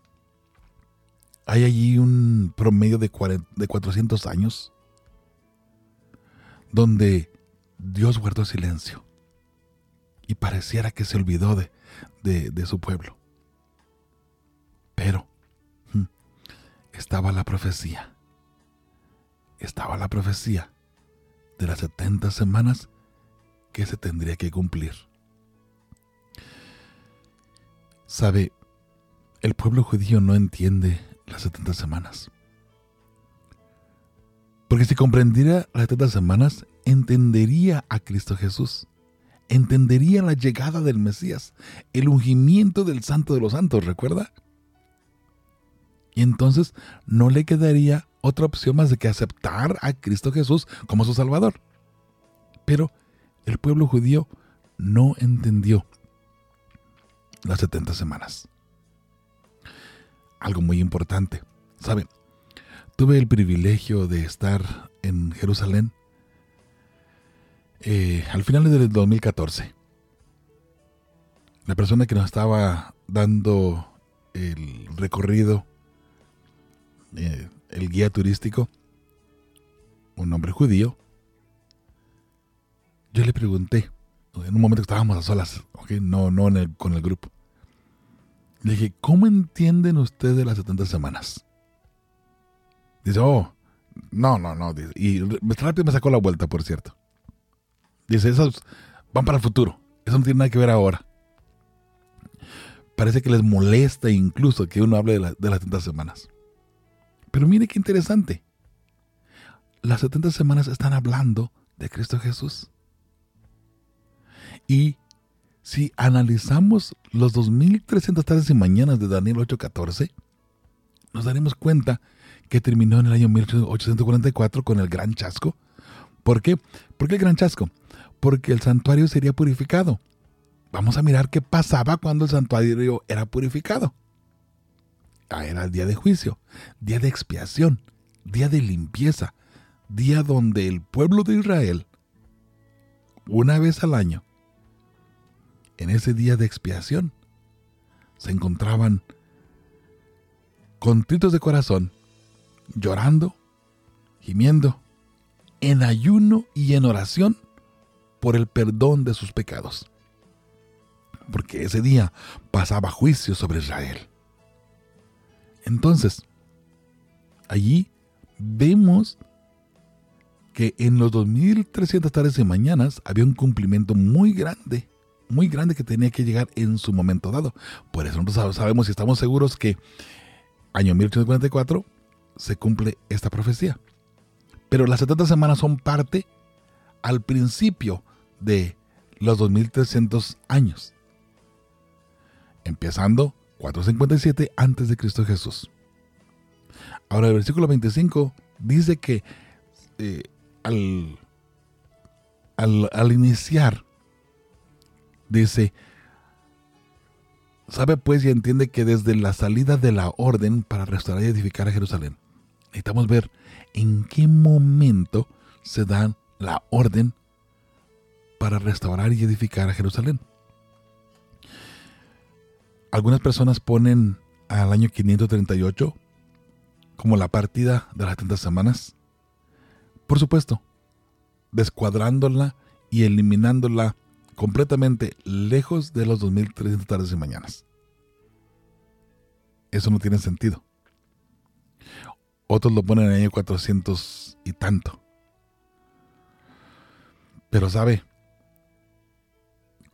S2: hay allí un promedio de, 400 años donde Dios guardó silencio y pareciera que se olvidó de, de su pueblo. Pero hmm, estaba la profecía, estaba la profecía de las 70 semanas que se tendría que cumplir. Sabe, el pueblo judío no entiende las 70 semanas. Porque si comprendiera las 70 semanas, entendería a Cristo Jesús. Entendería la llegada del Mesías, el ungimiento del Santo de los Santos, ¿recuerda? Y entonces no le quedaría otra opción más de que aceptar a Cristo Jesús como su Salvador. Pero el pueblo judío no entendió las 70 semanas. Algo muy importante. ¿Saben? Tuve el privilegio de estar en Jerusalén eh, al final del 2014. La persona que nos estaba dando el recorrido, eh, el guía turístico, un hombre judío, yo le pregunté, en un momento que estábamos a solas, no, no con el grupo, le dije, ¿cómo entienden ustedes las 70 semanas? Dice, oh, no, no, no. y rápido me sacó la vuelta, por cierto. Dice, esos van para el futuro. Eso no tiene nada que ver ahora. Parece que les molesta incluso que uno hable de, de las 70 semanas. Pero mire qué interesante. Las 70 semanas están hablando de Cristo Jesús. Y si analizamos los 2300 tardes y mañanas de Daniel 8:14, nos daremos cuenta que terminó en el año 1844 con el gran chasco. ¿Por qué? ¿Por qué el gran chasco? Porque el santuario sería purificado. Vamos a mirar qué pasaba cuando el santuario era purificado. Ah, era el día de juicio, día de expiación, día de limpieza, día donde el pueblo de Israel, una vez al año, en ese día de expiación se encontraban contritos de corazón, llorando, gimiendo, en ayuno y en oración por el perdón de sus pecados. Porque ese día pasaba juicio sobre Israel. Entonces, allí vemos que en los 2300 tardes y mañanas había un cumplimiento muy grande muy grande que tenía que llegar en su momento dado. Por eso nosotros sabemos y estamos seguros que año 1844 se cumple esta profecía. Pero las 70 semanas son parte al principio de los 2300 años. Empezando 457 antes de Cristo Jesús. Ahora el versículo 25 dice que eh, al, al, al iniciar, dice, sabe pues y entiende que desde la salida de la orden para restaurar y edificar a Jerusalén, necesitamos ver en qué momento se da la orden para restaurar y edificar a Jerusalén. Algunas personas ponen al año 538 como la partida de las 70 semanas. Por supuesto, descuadrándola y eliminándola completamente lejos de los 2300 tardes y mañanas. Eso no tiene sentido. Otros lo ponen en el año 400 y tanto. Pero sabe,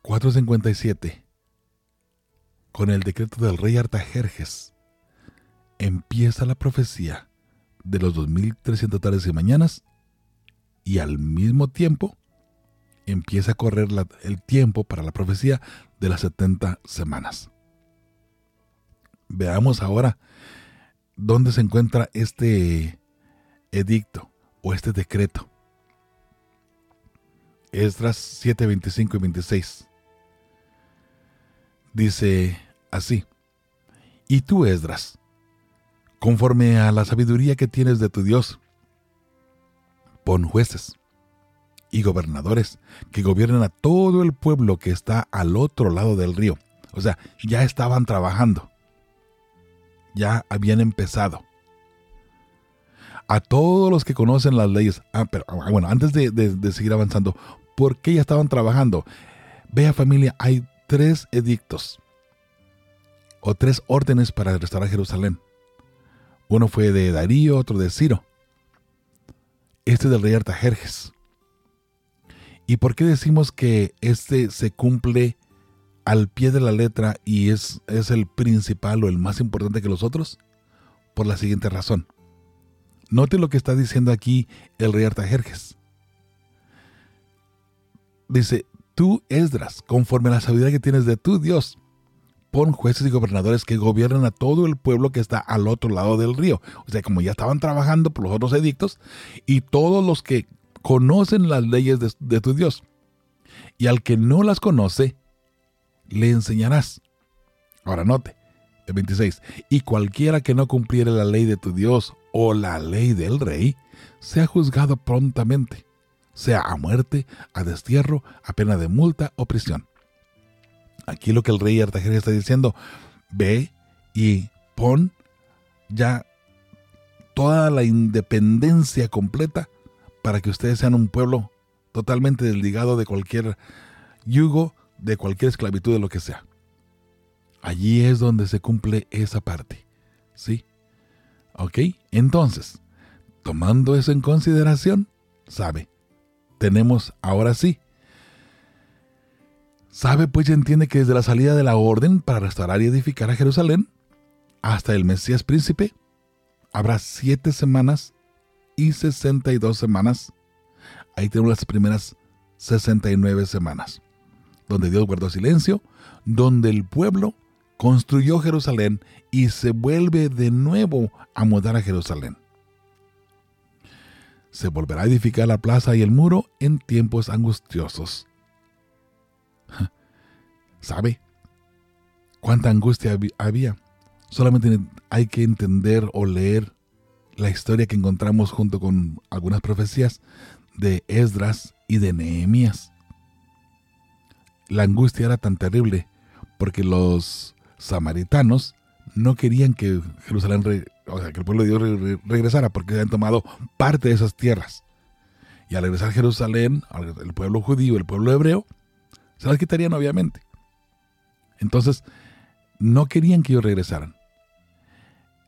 S2: 457, con el decreto del rey Artajerjes, empieza la profecía de los 2300 tardes y mañanas y al mismo tiempo empieza a correr el tiempo para la profecía de las 70 semanas. Veamos ahora dónde se encuentra este edicto o este decreto. Esdras 7, 25 y 26. Dice así, y tú, Esdras, conforme a la sabiduría que tienes de tu Dios, pon jueces y gobernadores que gobiernen a todo el pueblo que está al otro lado del río. O sea, ya estaban trabajando. Ya habían empezado. A todos los que conocen las leyes. Ah, pero ah, bueno, antes de, seguir avanzando, ¿por qué ya estaban trabajando? Vea familia, hay tres edictos o tres órdenes para restaurar Jerusalén. Uno fue de Darío, otro de Ciro. Este del rey Artajerjes. ¿Y por qué decimos que este se cumple al pie de la letra y es, es el principal o el más importante que los otros? Por la siguiente razón. Note lo que está diciendo aquí el rey Artajerjes. Dice, tú Esdras, conforme a la sabiduría que tienes de tu Dios, pon jueces y gobernadores que gobiernen a todo el pueblo que está al otro lado del río. O sea, como ya estaban trabajando por los otros edictos, y todos los que conocen las leyes de, tu Dios. Y al que no las conoce, le enseñarás. Ahora note, el 26. Y cualquiera que no cumpliere la ley de tu Dios o la ley del rey, sea juzgado prontamente, sea a muerte, a destierro, a pena de multa o prisión. Aquí lo que el rey Artajerjes está diciendo, ve y pon ya toda la independencia completa para que ustedes sean un pueblo totalmente desligado de cualquier yugo, de cualquier esclavitud, de lo que sea. Allí es donde se cumple esa parte. ¿Sí? ¿Ok? Entonces, tomando eso en consideración, sabe, tenemos ahora sí. Sabe pues y entiende que desde la salida de la orden para restaurar y edificar a Jerusalén hasta el Mesías príncipe, habrá siete semanas y 62 semanas. Ahí tenemos las primeras 69 semanas, donde Dios guardó silencio, donde el pueblo construyó Jerusalén y se vuelve de nuevo a mudar a Jerusalén. Se volverá a edificar la plaza y el muro en tiempos angustiosos. ¿Sabe cuánta angustia había? Solamente hay que entender o leer la historia que encontramos junto con algunas profecías de Esdras y de Nehemías. La angustia era tan terrible porque los samaritanos no querían que Jerusalén, o sea, que el pueblo de Dios regresara porque habían tomado parte de esas tierras. Y al regresar a Jerusalén, el pueblo judío, el pueblo hebreo, se las quitarían obviamente. Entonces, no querían que ellos regresaran.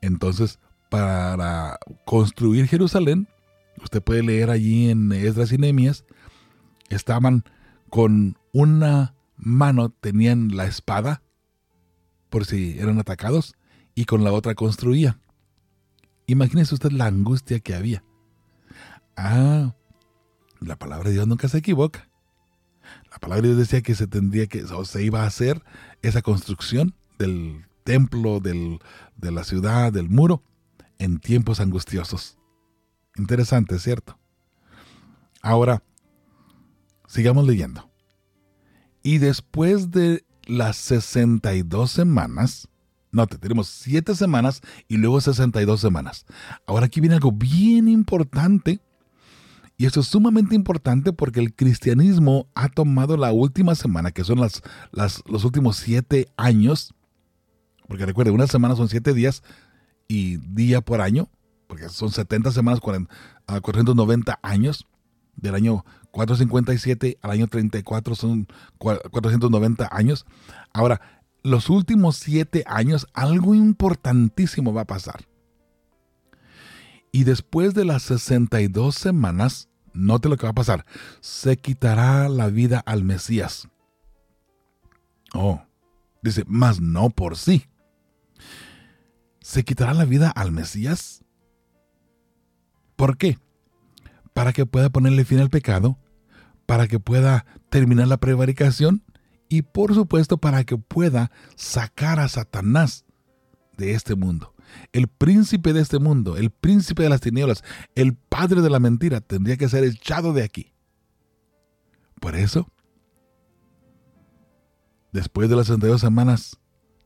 S2: Entonces, para construir Jerusalén, usted puede leer allí en Esdras y Nehemías, estaban con una mano tenían la espada por si eran atacados y con la otra construían. Imagínese usted la angustia que había. Ah, la palabra de Dios nunca se equivoca. La palabra de Dios decía que se tendría que, se iba a hacer esa construcción del templo, del, de la ciudad, del muro, en tiempos angustiosos. Interesante, ¿cierto? Ahora, sigamos leyendo. Y después de las 62 semanas, no, tenemos 7 semanas y luego 62 semanas. Ahora aquí viene algo bien importante. Y esto es sumamente importante porque el cristianismo ha tomado la última semana, que son las, los últimos 7 años. Porque recuerde, una semana son 7 días y día por año, porque son 70 semanas, 490 años del año 457 al año 34 son 490 años. Ahora, los últimos siete años, algo importantísimo va a pasar. Y después de las 62 semanas, note lo que va a pasar. Se quitará la vida al Mesías. Oh, dice, más no por sí. ¿Se quitará la vida al Mesías? ¿Por qué? para que pueda ponerle fin al pecado, para que pueda terminar la prevaricación y por supuesto para que pueda sacar a Satanás de este mundo. El príncipe de este mundo, el príncipe de las tinieblas, el padre de la mentira tendría que ser echado de aquí. Por eso, después de las 62 semanas,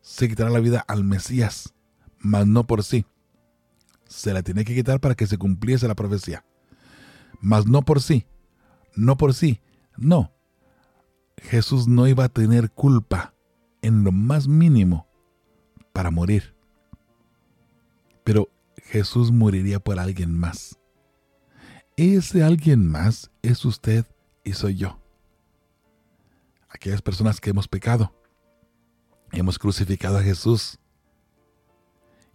S2: se quitará la vida al Mesías, mas no por sí. Se la tiene que quitar para que se cumpliese la profecía mas no por sí, no por sí, no. Jesús no iba a tener culpa en lo más mínimo para morir. Pero Jesús moriría por alguien más. Ese alguien más es usted y soy yo. Aquellas personas que hemos pecado, hemos crucificado a Jesús.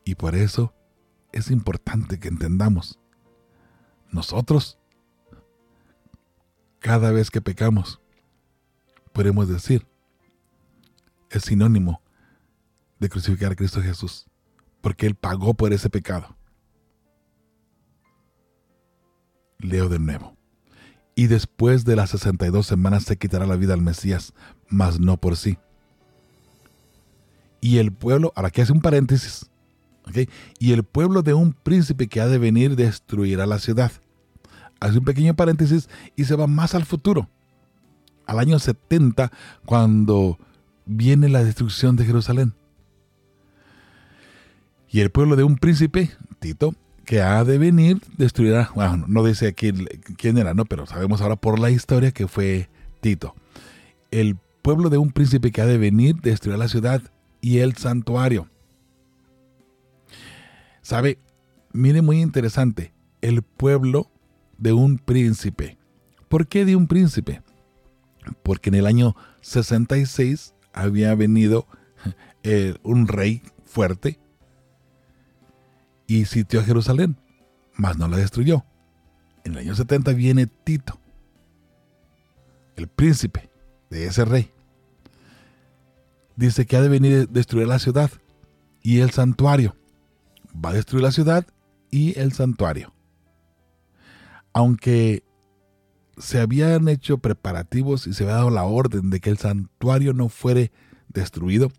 S2: Y por eso es importante que entendamos. Nosotros cada vez que pecamos, podemos decir, es sinónimo de crucificar a Cristo Jesús, porque Él pagó por ese pecado. Leo de nuevo. Y después de las 62 semanas se quitará la vida al Mesías, mas no por sí. Y el pueblo, ahora aquí hace un paréntesis, y el pueblo de un príncipe que ha de venir destruirá la ciudad hace un pequeño paréntesis y se va más al futuro, al año 70, cuando viene la destrucción de Jerusalén. Y el pueblo de un príncipe, Tito, que ha de venir, destruirá, bueno, no dice quién, quién era, ¿no? Pero sabemos ahora por la historia que fue Tito. El pueblo de un príncipe que ha de venir destruirá la ciudad y el santuario. ¿Sabe? Mire, muy interesante. El pueblo de un príncipe. ¿Por qué de un príncipe? Porque en el año 66 había venido eh, un rey fuerte y sitió a Jerusalén, mas no la destruyó. En el año 70 viene Tito, el príncipe de ese rey. Dice que ha de venir a destruir la ciudad y el santuario. Va a destruir la ciudad y el santuario aunque se habían hecho preparativos y se había dado la orden de que el santuario no fuere destruido,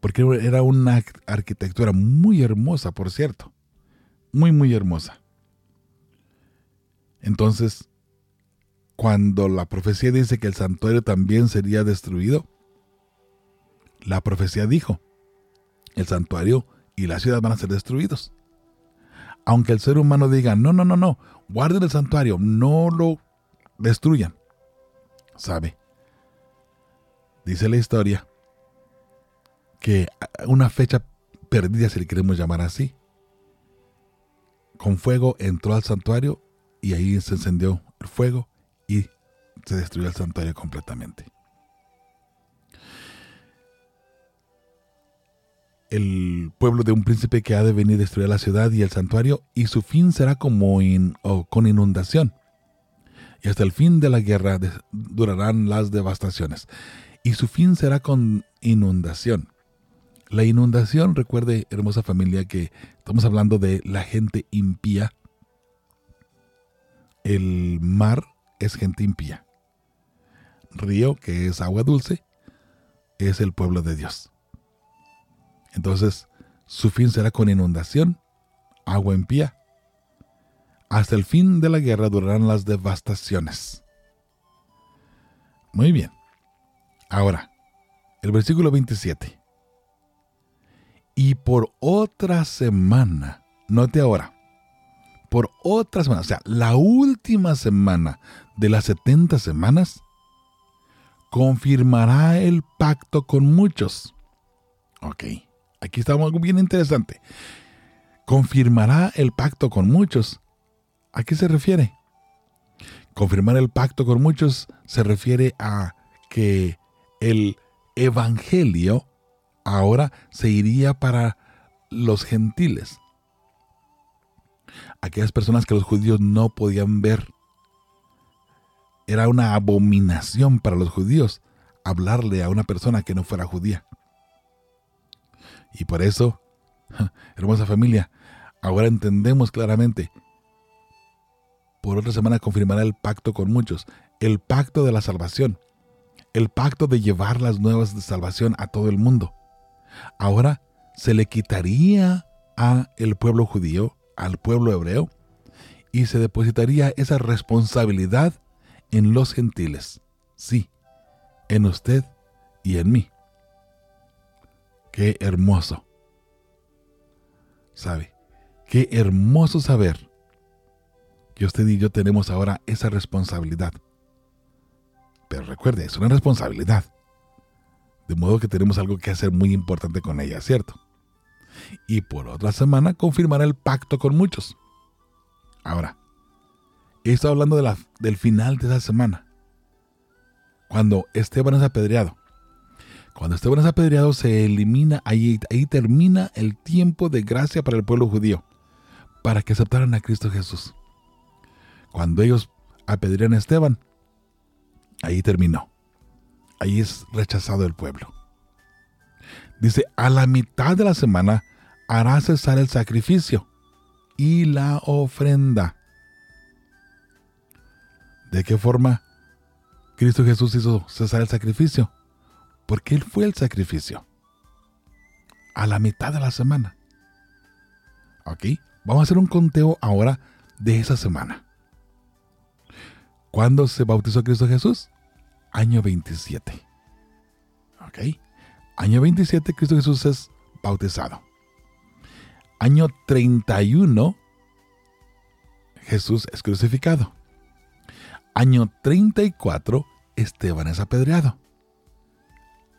S2: porque era una arquitectura muy hermosa, por cierto, muy, muy hermosa. Entonces, cuando la profecía dice que el santuario también sería destruido, la profecía dijo, el santuario y la ciudad van a ser destruidos aunque el ser humano diga, no, no, no, no, guarden el santuario, no lo destruyan. ¿Sabe? Dice la historia que una fecha perdida, si le queremos llamar así, con fuego entró al santuario y ahí se encendió el fuego y se destruyó el santuario completamente. El pueblo de un príncipe que ha de venir a destruir la ciudad y el santuario, y su fin será como con inundación. Y hasta el fin de la guerra durarán las devastaciones. y su fin será con inundación. La inundación, recuerde, hermosa familia, que estamos hablando de la gente impía. El mar es gente impía. Río, que es agua dulce, es el pueblo de Dios. Entonces, su fin será con inundación, agua impía. Hasta el fin de la guerra durarán las devastaciones. Muy bien. Ahora, el versículo 27. Y por otra semana, note ahora, por otra semana, o sea, la última semana de las 70 semanas, confirmará el pacto con muchos. Ok, aquí está algo bien interesante. Confirmará el pacto con muchos. ¿A qué se refiere? Confirmar el pacto con muchos se refiere a que el evangelio ahora se iría para los gentiles. Aquellas personas que los judíos no podían ver era una abominación para los judíos hablarle a una persona que no fuera judía. Y por eso, hermosa familia, ahora entendemos claramente. Por otra semana confirmará el pacto con muchos, el pacto de la salvación, el pacto de llevar las nuevas de salvación a todo el mundo. Ahora se le quitaría a el pueblo judío, al pueblo hebreo, y se depositaría esa responsabilidad en los gentiles, sí, en usted y en mí. Qué hermoso. ¿Sabe? Qué hermoso saber que usted y yo tenemos ahora esa responsabilidad. Pero recuerde, es una responsabilidad. De modo que tenemos algo que hacer muy importante con ella, ¿cierto? Y por otra semana confirmará el pacto con muchos. Ahora, Estoy hablando de la, del final de esa semana. Cuando Esteban es apedreado. Cuando Esteban es apedreado se elimina, ahí, ahí termina el tiempo de gracia para el pueblo judío, para que aceptaran a Cristo Jesús. Cuando ellos apedrean a Esteban, ahí terminó. Ahí es rechazado el pueblo. Dice, a la mitad de la semana hará cesar el sacrificio y la ofrenda ¿De qué forma Cristo Jesús hizo cesar el sacrificio? Porque Él fue el sacrificio. A la mitad de la semana. ¿Ok? Vamos a hacer un conteo ahora de esa semana. ¿Cuándo se bautizó Cristo Jesús? Año 27. ¿Ok? Año 27 Cristo Jesús es bautizado. Año 31 Jesús es crucificado. Año 34, Esteban es apedreado.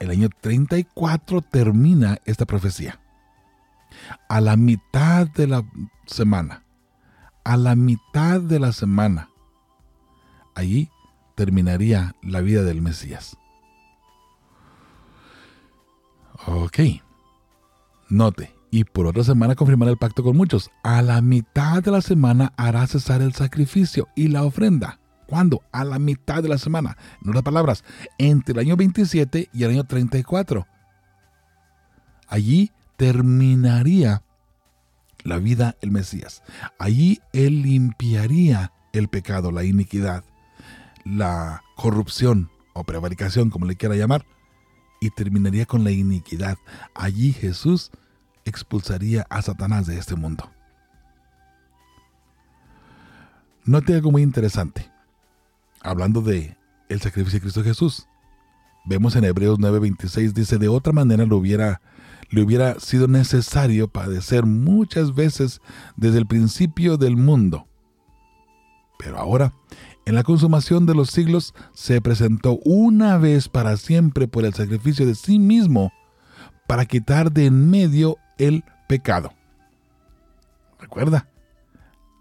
S2: El año 34 termina esta profecía. A la mitad de la semana, a la mitad de la semana, allí terminaría la vida del Mesías. Ok. Note, y por otra semana confirmará el pacto con muchos. A la mitad de la semana hará cesar el sacrificio y la ofrenda. ¿Cuándo? A la mitad de la semana. En otras palabras, entre el año 27 y el año 34. Allí terminaría la vida el Mesías. Allí Él limpiaría el pecado, la iniquidad, la corrupción o prevaricación, como le quiera llamar, y terminaría con la iniquidad. Allí Jesús expulsaría a Satanás de este mundo. Note algo muy interesante hablando de el sacrificio de Cristo Jesús. Vemos en Hebreos 9:26 dice, de otra manera le hubiera, le hubiera sido necesario padecer muchas veces desde el principio del mundo. Pero ahora, en la consumación de los siglos, se presentó una vez para siempre por el sacrificio de sí mismo para quitar de en medio el pecado. Recuerda,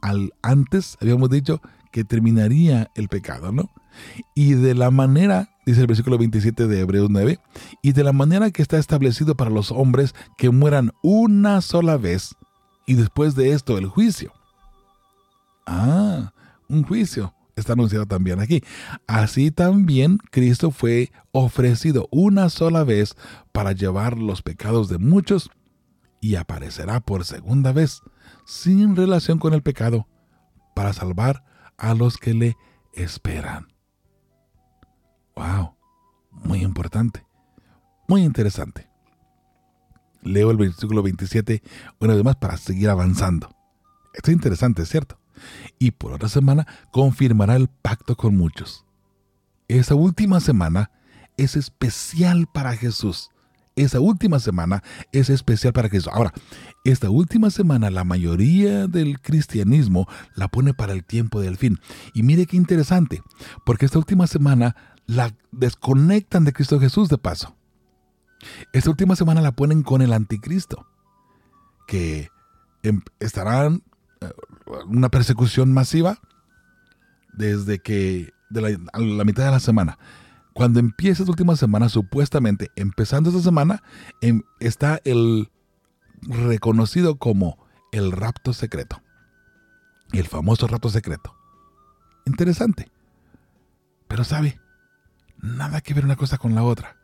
S2: al antes habíamos dicho que terminaría el pecado, ¿no? Y de la manera, dice el versículo 27 de Hebreos 9, y de la manera que está establecido para los hombres que mueran una sola vez, y después de esto el juicio. Ah, un juicio está anunciado también aquí. Así también Cristo fue ofrecido una sola vez para llevar los pecados de muchos y aparecerá por segunda vez sin relación con el pecado para salvar a los que le esperan. ¡Wow! Muy importante, muy interesante. Leo el versículo 27 una vez más para seguir avanzando. Esto es interesante, ¿cierto? Y por otra semana confirmará el pacto con muchos. Esa última semana es especial para Jesús. Esa última semana es especial para Jesús. Ahora, esta última semana la mayoría del cristianismo la pone para el tiempo del fin. Y mire qué interesante, porque esta última semana la desconectan de Cristo Jesús de paso. Esta última semana la ponen con el anticristo, que em, estarán eh, una persecución masiva desde que de la, mitad de la semana. Cuando empieza esta última semana, supuestamente, empezando esta semana, em, está el reconocido como el rapto secreto. El famoso rapto secreto. Interesante. Pero sabe, nada que ver una cosa con la otra.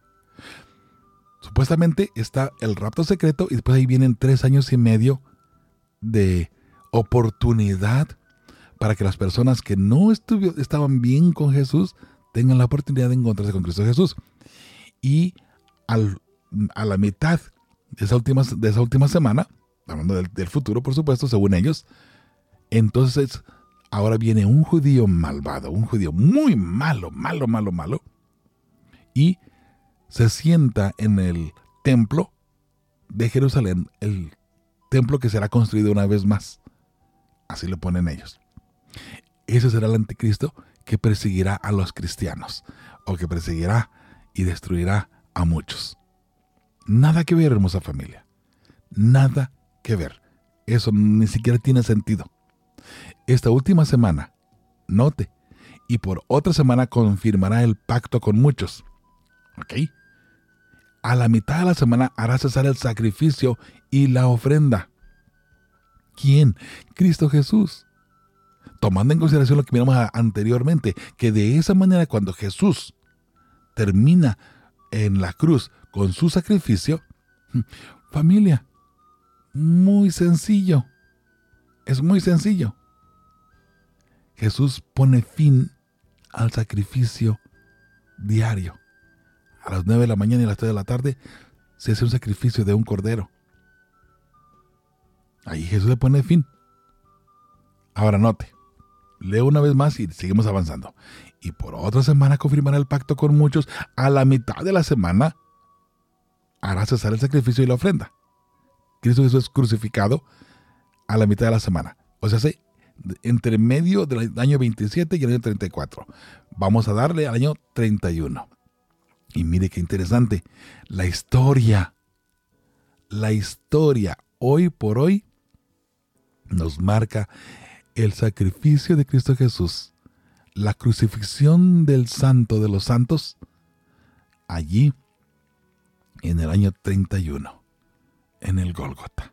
S2: Supuestamente está el rapto secreto y después ahí vienen tres años y medio de oportunidad para que las personas que no estaban bien con Jesús tengan la oportunidad de encontrarse con Cristo Jesús. Y a la mitad de esa última, de esa última semana, hablando del, del futuro, por supuesto, según ellos, entonces ahora viene un judío malvado, un judío muy malo, malo, malo, malo, y se sienta en el templo de Jerusalén, el templo que será construido una vez más. Así lo ponen ellos. Ese será el anticristo que perseguirá a los cristianos, o que perseguirá y destruirá a muchos. Nada que ver, hermosa familia. Nada que ver. Eso ni siquiera tiene sentido. Esta última semana, note, y por otra semana confirmará el pacto con muchos. ¿Ok? A la mitad de la semana hará cesar el sacrificio y la ofrenda. ¿Quién? Cristo Jesús. Tomando en consideración lo que miramos anteriormente, que de esa manera cuando Jesús termina en la cruz con su sacrificio, familia, muy sencillo. Es muy sencillo. Jesús pone fin al sacrificio diario a las 9 de la mañana y a las 3 de la tarde, se hace un sacrificio de un cordero. Ahí Jesús le pone fin. Ahora note, leo una vez más y seguimos avanzando. Y por otra semana confirmará el pacto con muchos. A la mitad de la semana hará cesar el sacrificio y la ofrenda. Cristo Jesús es crucificado a la mitad de la semana. O sea, entre medio del año 27 y el año 34. Vamos a darle al año 31. Y mire qué interesante, la historia, la historia hoy por hoy nos marca el sacrificio de Cristo Jesús, la crucifixión del santo de los santos, allí en el año 31, en el Gólgota.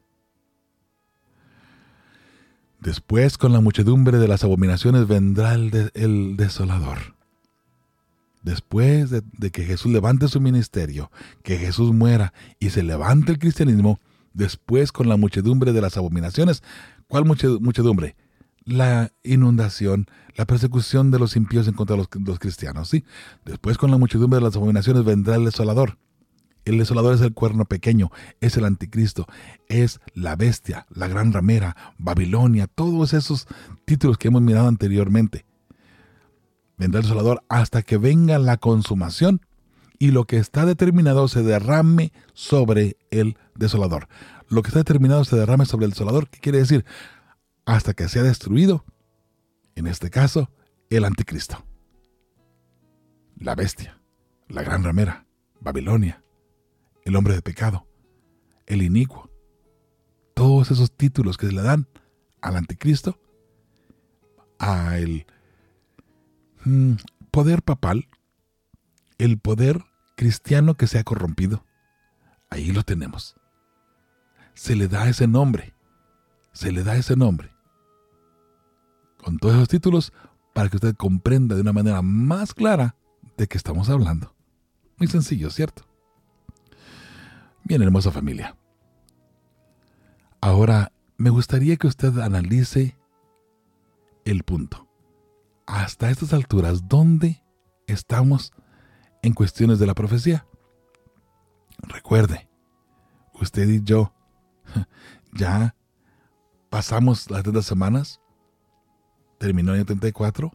S2: Después, con la muchedumbre de las abominaciones, vendrá el, el desolador después de, que Jesús levante su ministerio, que Jesús muera y se levante el cristianismo, después con la muchedumbre de las abominaciones, ¿cuál muchedumbre? La inundación, la persecución de los impíos en contra de los, cristianos, ¿sí? Después con la muchedumbre de las abominaciones vendrá el desolador. El desolador es el cuerno pequeño, es el anticristo, es la bestia, la gran ramera, Babilonia, todos esos títulos que hemos mirado anteriormente vendrá el desolador hasta que venga la consumación y lo que está determinado se derrame sobre el desolador. Lo que está determinado se derrame sobre el desolador, ¿qué quiere decir? Hasta que sea destruido, en este caso, el anticristo. La bestia, la gran ramera, Babilonia, el hombre de pecado, el inicuo. Todos esos títulos que se le dan al anticristo, a el Mm, poder papal, el poder cristiano que se ha corrompido. Ahí lo tenemos. Se le da ese nombre. Se le da ese nombre. Con todos esos títulos, para que usted comprenda de una manera más clara de qué estamos hablando. Muy sencillo, ¿cierto? Bien, hermosa familia. Ahora, me gustaría que usted analice el punto. Hasta estas alturas, ¿dónde estamos en cuestiones de la profecía? Recuerde, usted y yo ya pasamos las 30 semanas, terminó el año 34,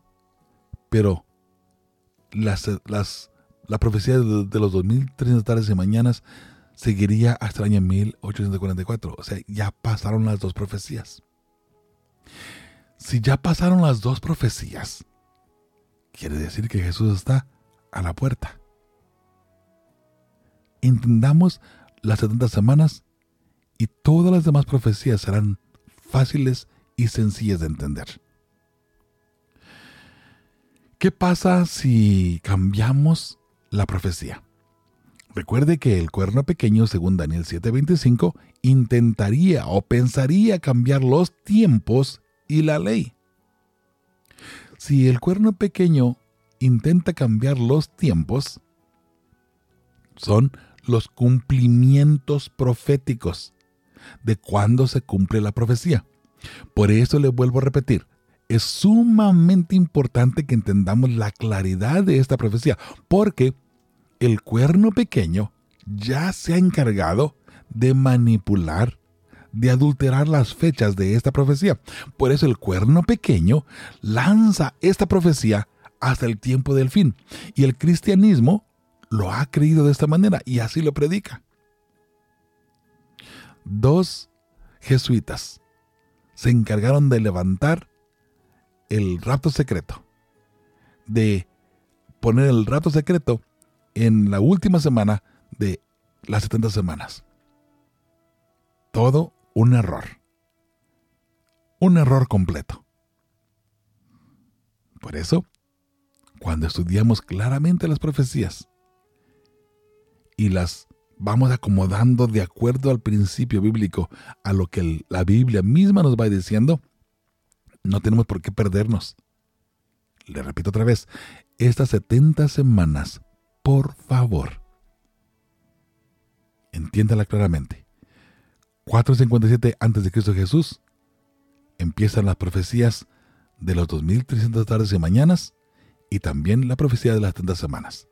S2: pero las, las, la profecía de, de los 2300 tardes y mañanas seguiría hasta el año 1844. O sea, ya pasaron las dos profecías. Si ya pasaron las dos profecías, quiere decir que Jesús está a la puerta. Entendamos las 70 semanas y todas las demás profecías serán fáciles y sencillas de entender. ¿Qué pasa si cambiamos la profecía? Recuerde que el cuerno pequeño, según Daniel 7:25, intentaría o pensaría cambiar los tiempos y la ley. Si el cuerno pequeño intenta cambiar los tiempos, son los cumplimientos proféticos de cuándo se cumple la profecía. Por eso le vuelvo a repetir, es sumamente importante que entendamos la claridad de esta profecía, porque el cuerno pequeño ya se ha encargado de manipular, de adulterar las fechas de esta profecía. Por eso el cuerno pequeño lanza esta profecía hasta el tiempo del fin. Y el cristianismo lo ha creído de esta manera y así lo predica dos jesuitas se encargaron de levantar el rapto secreto, de poner el rapto secreto en la última semana de las 70 semanas. Todo un error. Un error completo. Por eso, cuando estudiamos claramente las profecías y las vamos acomodando de acuerdo al principio bíblico, a lo que la Biblia misma nos va diciendo, no tenemos por qué perdernos. Le repito otra vez, estas 70 semanas, por favor, entiéndala claramente. 457 antes de Cristo Jesús empiezan las profecías de los 2300 tardes y mañanas y también la profecía de las 70 semanas.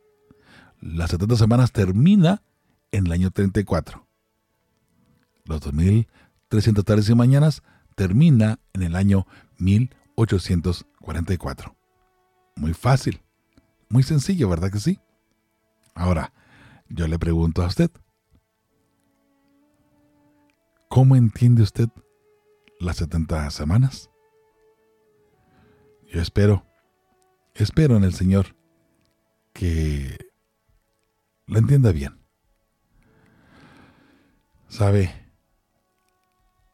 S2: Las 70 semanas termina en el año 34. Los 2300 tardes y mañanas termina en el año 1844. Muy fácil, muy sencillo, ¿verdad que sí? Ahora, yo le pregunto a usted, ¿cómo entiende usted las 70 semanas? Yo espero, espero en el Señor que lo entienda bien. Sabe,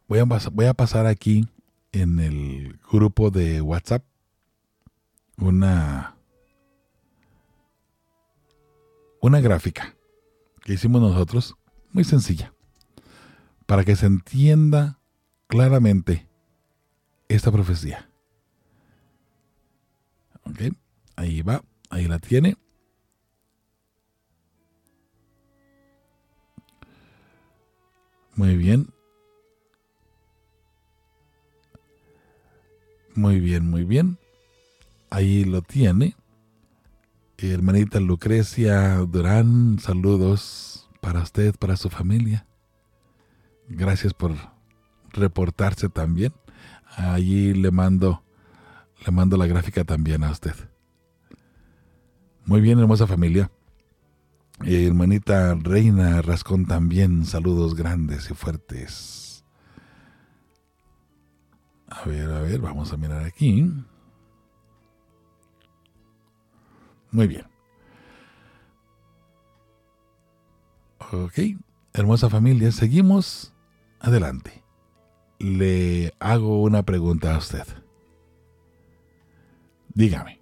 S2: voy a, voy a pasar aquí en el grupo de WhatsApp una, una gráfica que hicimos nosotros, muy sencilla, para que se entienda claramente esta profecía. Ok, ahí va, ahí la tiene. Muy bien. Muy bien, muy bien. Ahí lo tiene. Hermanita Lucrecia Durán, saludos para usted, para su familia. Gracias por reportarse también. Allí le mando le mando la gráfica también a usted. Muy bien, hermosa familia. Hermanita Reina Rascón también, saludos grandes y fuertes. A ver, a ver, vamos a mirar aquí. Muy bien. Ok, hermosa familia, seguimos adelante. Le hago una pregunta a usted. Dígame.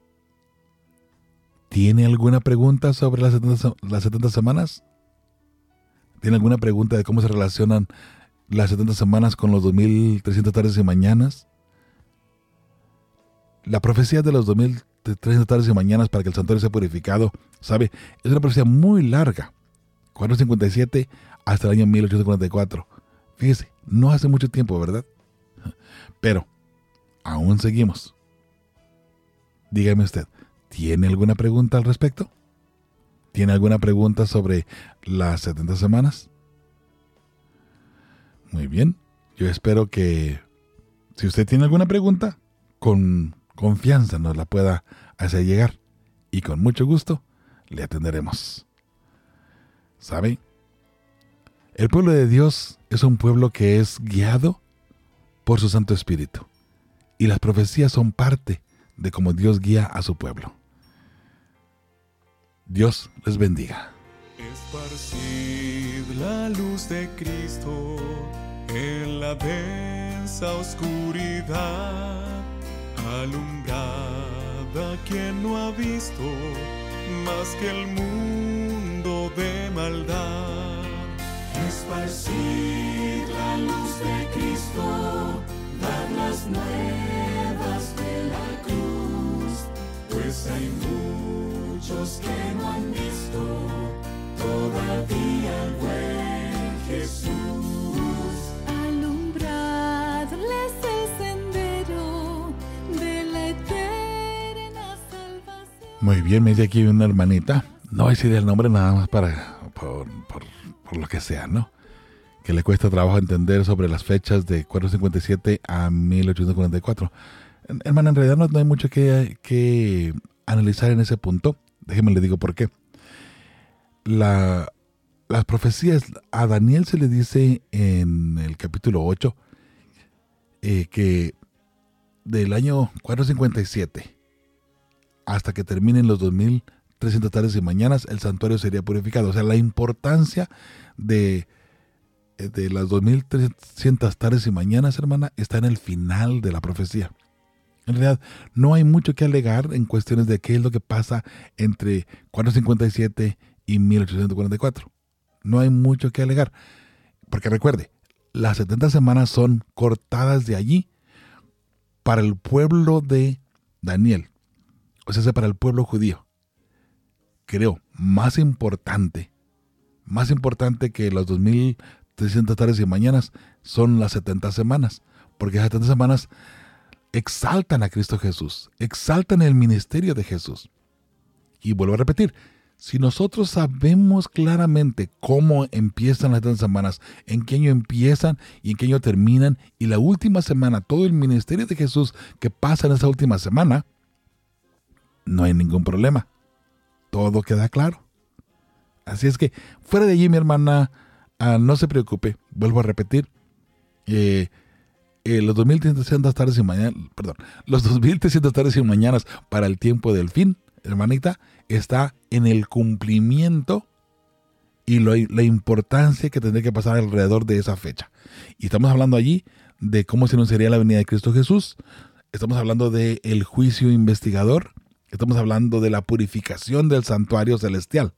S2: ¿Tiene alguna pregunta sobre las 70, las 70 semanas? ¿Tiene alguna pregunta de cómo se relacionan las 70 semanas con los 2300 tardes y mañanas? La profecía de los 2300 tardes y mañanas para que el santuario sea purificado, ¿sabe? Es una profecía muy larga. 457 hasta el año 1844. Fíjese, no hace mucho tiempo, ¿verdad? Pero, aún seguimos. Dígame usted, ¿tiene alguna pregunta al respecto? ¿Tiene alguna pregunta sobre las 70 semanas? Muy bien, yo espero que si usted tiene alguna pregunta, con confianza nos la pueda hacer llegar y con mucho gusto le atenderemos. ¿Sabe? El pueblo de Dios es un pueblo que es guiado por su Santo Espíritu y las profecías son parte de cómo Dios guía a su pueblo. Dios les bendiga.
S3: La luz de Cristo en la densa oscuridad, alumbrada quien no ha visto más que el mundo de maldad.
S4: Esparcid la luz de Cristo, dar las nuevas de la cruz, pues hay muchos que no han visto todavía el Jesús.
S2: Muy bien, me dice aquí una hermanita. No voy a decir el nombre nada más para por, por- lo que sea, ¿no? Que le cuesta trabajo entender sobre las fechas de 457 a 1844. En- Hermana, en realidad no, no hay mucho que, que analizar en ese punto. Déjeme le digo por qué. La, las profecías, a Daniel se le dice en el capítulo 8 eh, que del año 457 hasta que terminen los 2300 tardes y mañanas, el santuario sería purificado. O sea, la importancia de, de las 2300 tardes y mañanas, hermana, está en el final de la profecía. En realidad, no hay mucho que alegar en cuestiones de qué es lo que pasa entre 457 y 1844. No hay mucho que alegar. Porque recuerde, las 70 semanas son cortadas de allí para el pueblo de Daniel o sea, para el pueblo judío. Creo, más importante, más importante que los 2300 tardes y mañanas son las 70 semanas, porque las 70 semanas exaltan a Cristo Jesús, exaltan el ministerio de Jesús. Y vuelvo a repetir, si nosotros sabemos claramente cómo empiezan las 70 semanas, en qué año empiezan y en qué año terminan, y la última semana, todo el ministerio de Jesús que pasa en esa última semana, no hay ningún problema. Todo queda claro. Así es que, fuera de allí, mi hermana, ah, no se preocupe. Vuelvo a repetir. eh, eh, los 2300 tardes y mañanas, perdón, los 2300 tardes y mañanas para el tiempo del fin, hermanita, está en el cumplimiento y lo- la importancia que tendría que pasar alrededor de esa fecha. Y estamos hablando allí de cómo se anunciaría la venida de Cristo Jesús. Estamos hablando del el juicio investigador. Estamos hablando de la purificación del santuario celestial.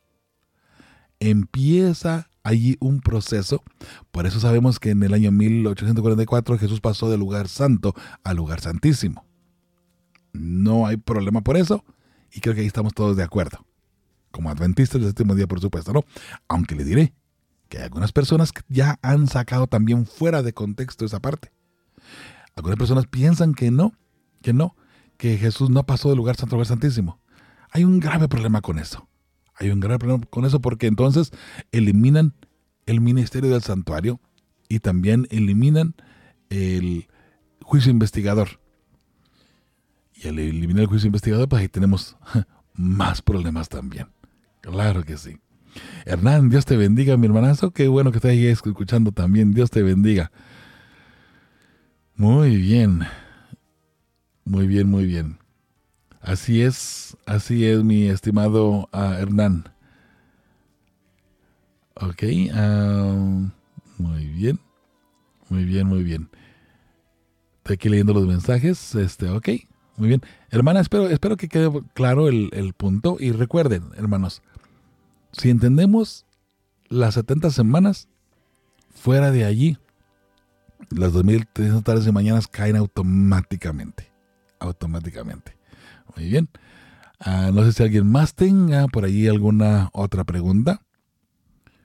S2: Empieza allí un proceso. Por eso sabemos que en el año 1844 Jesús pasó del lugar santo al lugar santísimo. No hay problema por eso. Y creo que ahí estamos todos de acuerdo. Como adventistas del séptimo día, por supuesto, ¿no? Aunque le diré que hay algunas personas que ya han sacado también fuera de contexto esa parte. Algunas personas piensan que no, que no, que Jesús no pasó del lugar santo santísimo. Hay un grave problema con eso. Hay un grave problema con eso porque entonces eliminan el ministerio del santuario y también eliminan el juicio investigador. Y al eliminar el juicio investigador, pues ahí tenemos más problemas también. Claro que sí. Hernán, Dios te bendiga, mi hermanazo. Qué bueno que estés ahí escuchando también. Dios te bendiga. Muy bien. Muy bien, muy bien. Así es, así es, mi estimado ah, Hernán. Ok, ah, muy bien, muy bien, muy bien. Estoy aquí leyendo los mensajes, este, ok, muy bien. Hermana, espero, espero que quede claro el, el punto y recuerden, hermanos, si entendemos las 70 semanas, fuera de allí, las 2300 tardes y mañanas caen automáticamente automáticamente. Muy bien. Ah, no sé si alguien más tenga por ahí alguna otra pregunta.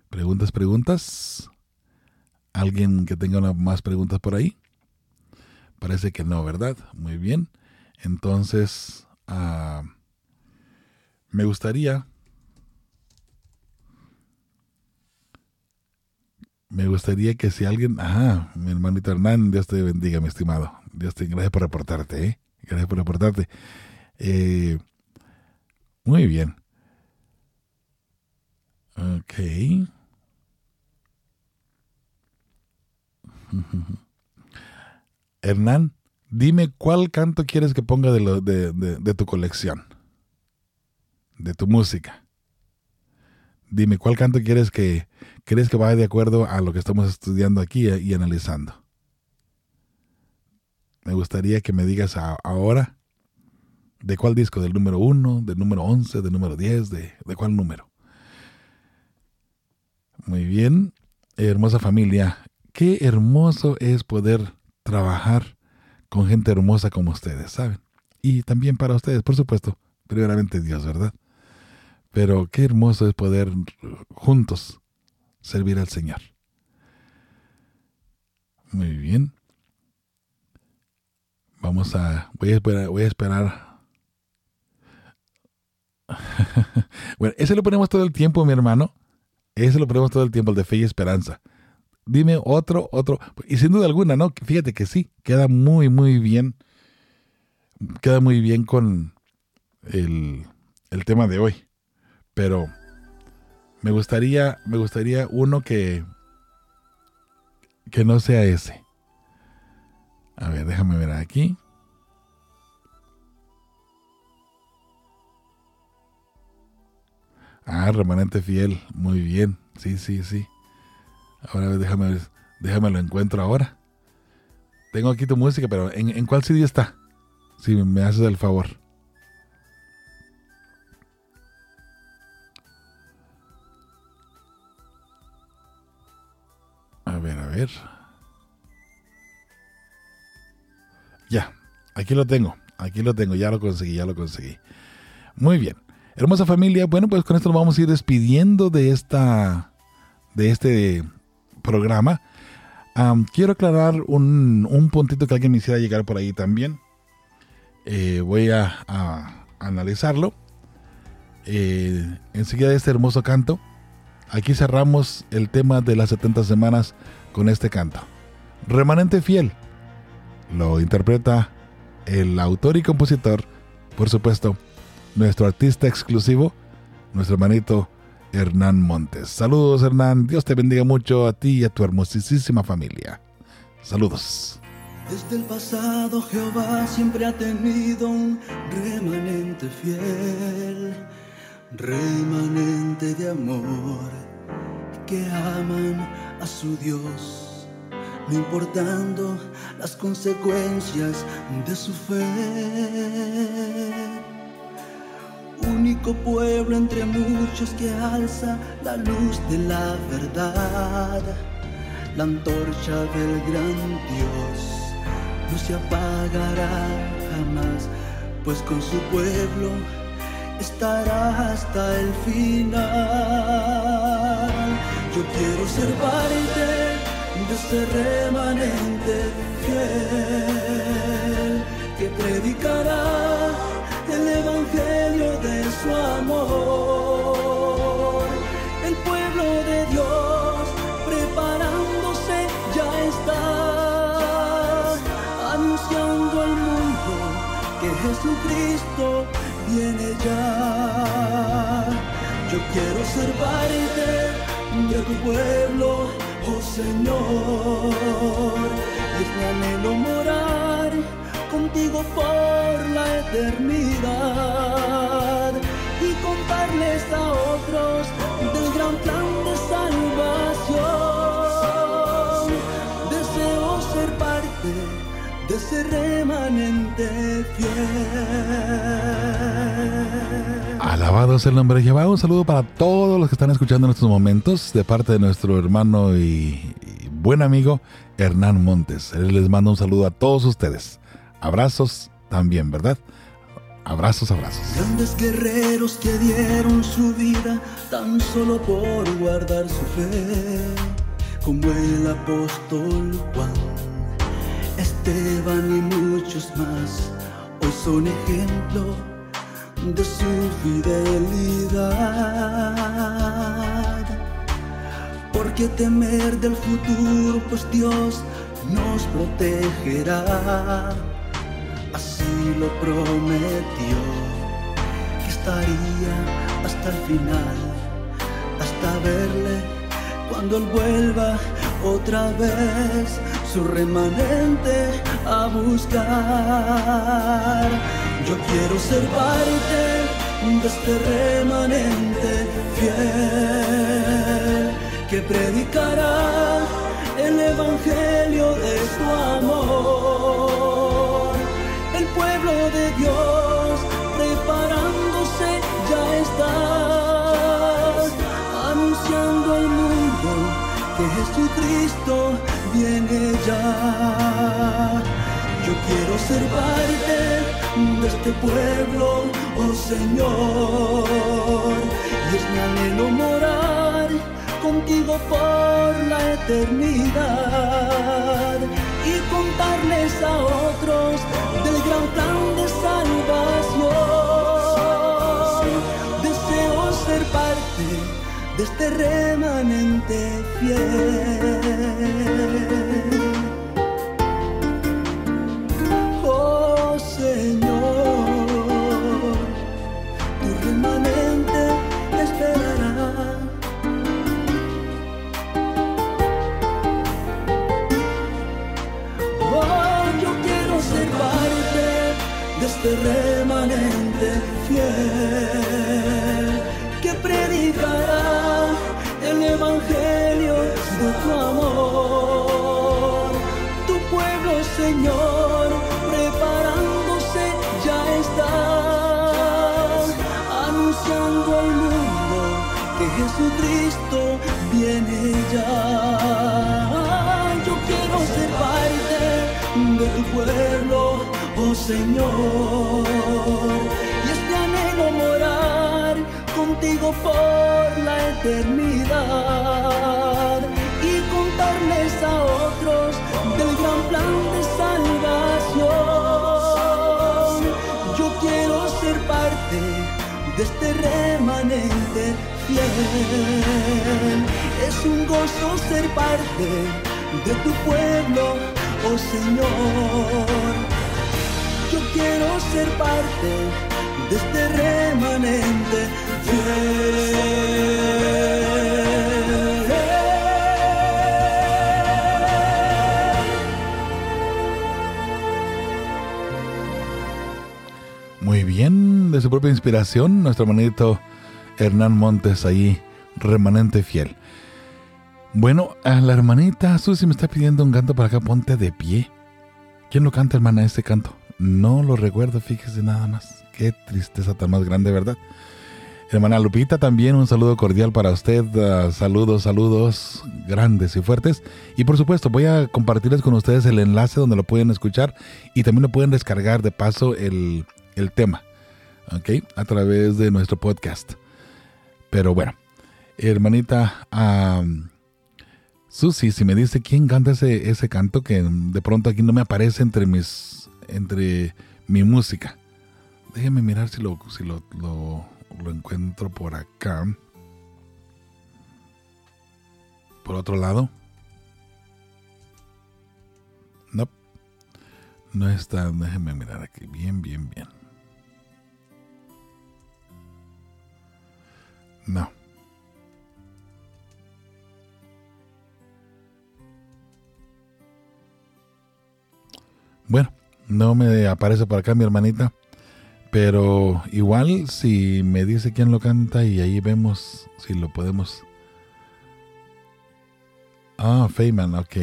S2: Preguntas, preguntas. ¿Alguien que tenga una, más preguntas por ahí? Parece que no, ¿verdad? Muy bien. Entonces, ah, me gustaría... Me gustaría que si alguien... Ajá, mi hermanito Hernán, Dios te bendiga, mi estimado. Dios te... Gracias por reportarte, ¿eh? Gracias por reportarte. Eh, muy bien. Ok. Hernán, dime cuál canto quieres que ponga de, lo, de, tu colección, de tu música. Dime cuál canto quieres que crees que vaya de acuerdo a lo que estamos estudiando aquí y analizando. Me gustaría que me digas ahora de cuál disco, del número 1, del número 11, del número 10, de, de cuál número. Muy bien, hermosa familia, qué hermoso es poder trabajar con gente hermosa como ustedes, ¿saben? Y también para ustedes, por supuesto, primeramente Dios, ¿verdad? Pero qué hermoso es poder juntos servir al Señor. Muy bien. Vamos a. Voy a esperar. Voy a esperar. bueno, ese lo ponemos todo el tiempo, mi hermano. Ese lo ponemos todo el tiempo, el de fe y esperanza. Dime otro, otro. Y sin duda alguna, ¿no? Fíjate que sí, queda muy, muy bien. Queda muy bien con el, el tema de hoy. Pero me gustaría, me gustaría uno que, que no sea ese. A ver, déjame ver aquí. Ah, remanente fiel. Muy bien. Sí, sí, sí. Ahora déjame, déjame lo encuentro ahora. Tengo aquí tu música, pero ¿en, en cuál CD está? Si me haces el favor. A ver, a ver. Ya, aquí lo tengo, aquí lo tengo, ya lo conseguí, ya lo conseguí. Muy bien. Hermosa familia, bueno, pues con esto nos vamos a ir despidiendo de esta de este programa. quiero aclarar un, puntito que alguien me hiciera llegar por ahí también. Eh, voy a, analizarlo. Eh, enseguida este hermoso canto. Aquí cerramos el tema de las 70 semanas con este canto. Remanente fiel lo interpreta el autor y compositor, por supuesto, nuestro artista exclusivo, nuestro hermanito Hernán Montes. Saludos Hernán, Dios te bendiga mucho a ti y a tu hermosísima familia. Saludos.
S5: Desde el pasado Jehová siempre ha tenido un remanente fiel, remanente de amor, que aman a su Dios no importando las consecuencias de su fe. Único pueblo entre muchos que alza la luz de la verdad, la antorcha del gran Dios no se apagará jamás, pues con su pueblo estará hasta el final. Yo quiero ser parte de ese remanente fiel que predicará el evangelio de su amor. El pueblo de Dios preparándose ya está, anunciando al mundo que Jesucristo viene ya. Yo quiero ser parte de tu pueblo oh Señor. Es mi anhelo morar contigo por la eternidad y contarles a otros del gran plan de salvación. Deseo ser parte de ese remanente fiel.
S2: Alabado sea el nombre de Jehová. Un saludo para todos los que están escuchando en estos momentos de parte de nuestro hermano y, buen amigo Hernán Montes. Él les manda un saludo a todos ustedes. Abrazos también, ¿verdad? Abrazos, abrazos.
S5: Grandes guerreros que dieron su vida tan solo por guardar su fe, como el apóstol Juan, Esteban y muchos más, hoy son ejemplo de su fidelidad. ¿Por qué temer del futuro? Pues Dios nos protegerá así lo prometió, que estaría hasta el final, hasta verle cuando él vuelva otra vez su remanente a buscar. Yo quiero ser parte de este remanente fiel que predicará el evangelio de su amor el pueblo de Dios preparándose ya está, anunciando al mundo que Jesucristo viene ya. Yo quiero ser parte de este pueblo, oh Señor, y es mi anhelo morar contigo por la eternidad y contarles a otros del gran plan de salvación. Deseo ser parte de este remanente fiel. Remanente fiel que predicará el evangelio de tu amor. Tu pueblo, Señor, preparándose ya está, anunciando al mundo que Jesucristo viene ya. Yo quiero ser parte de tu pueblo, oh Señor. Por la eternidad y contarles a otros del gran plan de salvación. Yo quiero ser parte de este remanente fiel. Es un gozo ser parte de tu pueblo, oh Señor. Yo quiero ser parte de este remanente
S2: Muy bien, de su propia inspiración, nuestro hermanito Hernán Montes ahí, remanente fiel. Bueno, a la hermanita Susi me está pidiendo un canto para acá, ponte de pie. ¿Quién lo canta, hermana, este canto? No lo recuerdo, fíjese nada más. Qué tristeza tan más grande, ¿verdad? Hermana Lupita, también un saludo cordial para usted. Uh, saludos, saludos grandes y fuertes. Y por supuesto, voy a compartirles con ustedes el enlace donde lo pueden escuchar y también lo pueden descargar de paso el, el tema, ¿ok? A través de nuestro podcast. Pero bueno, hermanita um, Susi, si me dice quién canta ese, ese canto que de pronto aquí no me aparece entre mis entre mi música. Déjeme mirar si lo, si lo, lo encuentro por acá. Por otro lado. No. No está. Déjeme mirar aquí. Bien, bien, bien. No. Bueno, no me aparece por acá mi hermanita. Pero igual si me dice quién lo canta y ahí vemos si lo podemos. Ah, Feynman, ok.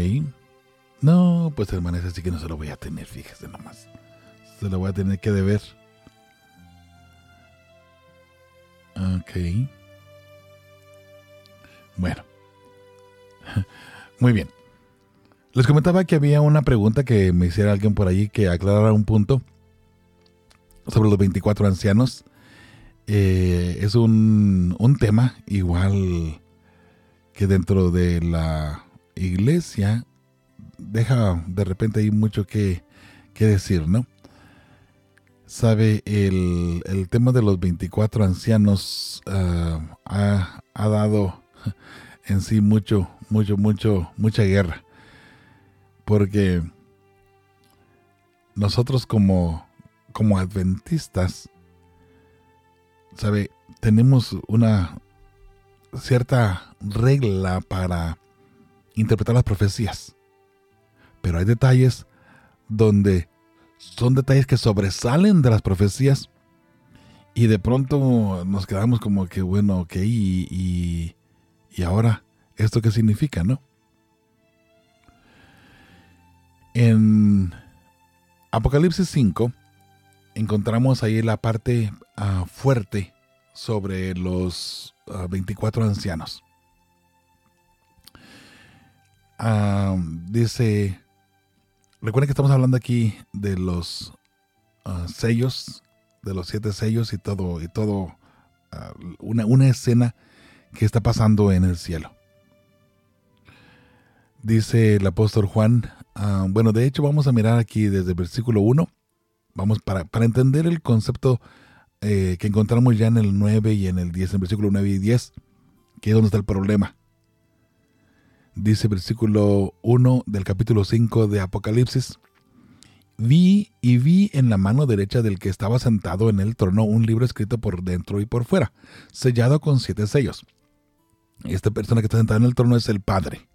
S2: No, pues hermana, ese sí que no se lo voy a tener, fíjese nomás. Se lo voy a tener que deber. Ok. Bueno. Muy bien. Les comentaba que había una pregunta que me hiciera alguien por allí que aclarara un punto sobre los 24 ancianos. Eh, es un, un tema igual que dentro de la iglesia deja de repente hay mucho que, que decir, ¿no? Sabe, el, el, tema de los 24 ancianos ah, ha, ha, dado en sí mucho, mucho, mucho, mucha guerra. Porque nosotros como, como adventistas, sabe, tenemos una cierta regla para interpretar las profecías. Pero hay detalles donde son detalles que sobresalen de las profecías y de pronto nos quedamos como que, bueno, ok, y, ahora, ¿esto qué significa, no? En Apocalipsis 5 encontramos ahí la parte uh, fuerte sobre los uh, 24 ancianos. Uh, dice Recuerden que estamos hablando aquí de los sellos, de los siete sellos y todo, y todo, una, una, escena que está pasando en el cielo. Dice el apóstol Juan, bueno, de hecho vamos a mirar aquí desde el versículo 1, vamos para, para entender el concepto eh, que encontramos ya en el 9 y en el 10, en el versículo 9 y 10, que es donde está el problema dice versículo 1 del capítulo 5 de Apocalipsis, vi y vi en la mano derecha del que estaba sentado en el trono un libro escrito por dentro y por fuera, sellado con siete sellos. Esta persona que está sentada en el trono es el Padre.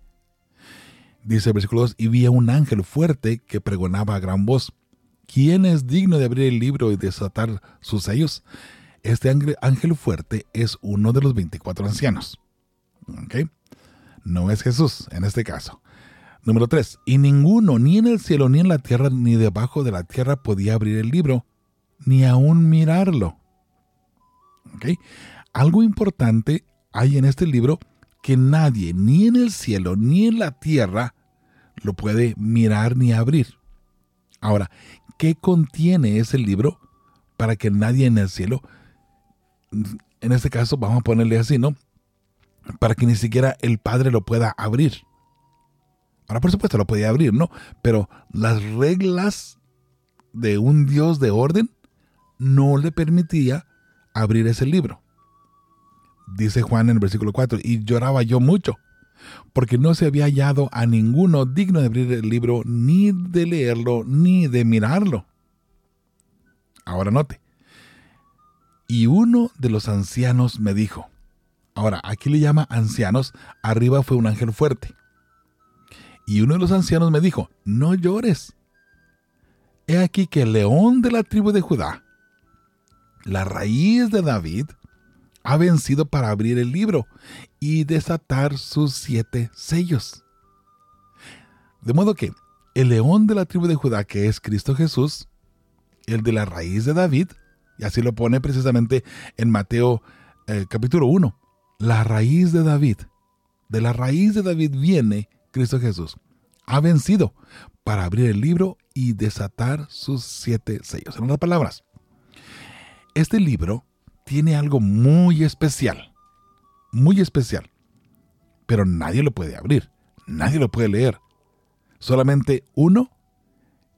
S2: Dice el versículo 2, y vi a un ángel fuerte que pregonaba a gran voz, ¿quién es digno de abrir el libro y desatar sus sellos? Este ángel fuerte es uno de los 24 ancianos. No es Jesús en este caso. Número 3. Y ninguno, ni en el cielo, ni en la tierra, ni debajo de la tierra podía abrir el libro, ni aún mirarlo. Algo importante hay en este libro que nadie, ni en el cielo, ni en la tierra, lo puede mirar ni abrir. Ahora, ¿qué contiene ese libro para que nadie en el cielo, en este caso vamos a ponerle así, ¿no? para que ni siquiera el Padre lo pueda abrir. Ahora, por supuesto, lo podía abrir, ¿no? Pero las reglas de un Dios de orden no le permitía abrir ese libro. Dice Juan en el versículo 4, y lloraba yo mucho, porque no se había hallado a ninguno digno de abrir el libro, ni de leerlo, ni de mirarlo. Ahora note, y uno de los ancianos me dijo, Ahora, aquí le llama ancianos, arriba fue un ángel fuerte. Y uno de los ancianos me dijo, no llores. He aquí que el león de la tribu de Judá, la raíz de David, ha vencido para abrir el libro y desatar sus siete sellos. De modo que el león de la tribu de Judá, que es Cristo Jesús, el de la raíz de David, y así lo pone precisamente en Mateo eh, capítulo 1, la raíz de David, de la raíz de David viene Cristo Jesús. Ha vencido para abrir el libro y desatar sus siete sellos. En otras palabras, este libro tiene algo muy especial, muy especial, pero nadie lo puede abrir, nadie lo puede leer. Solamente uno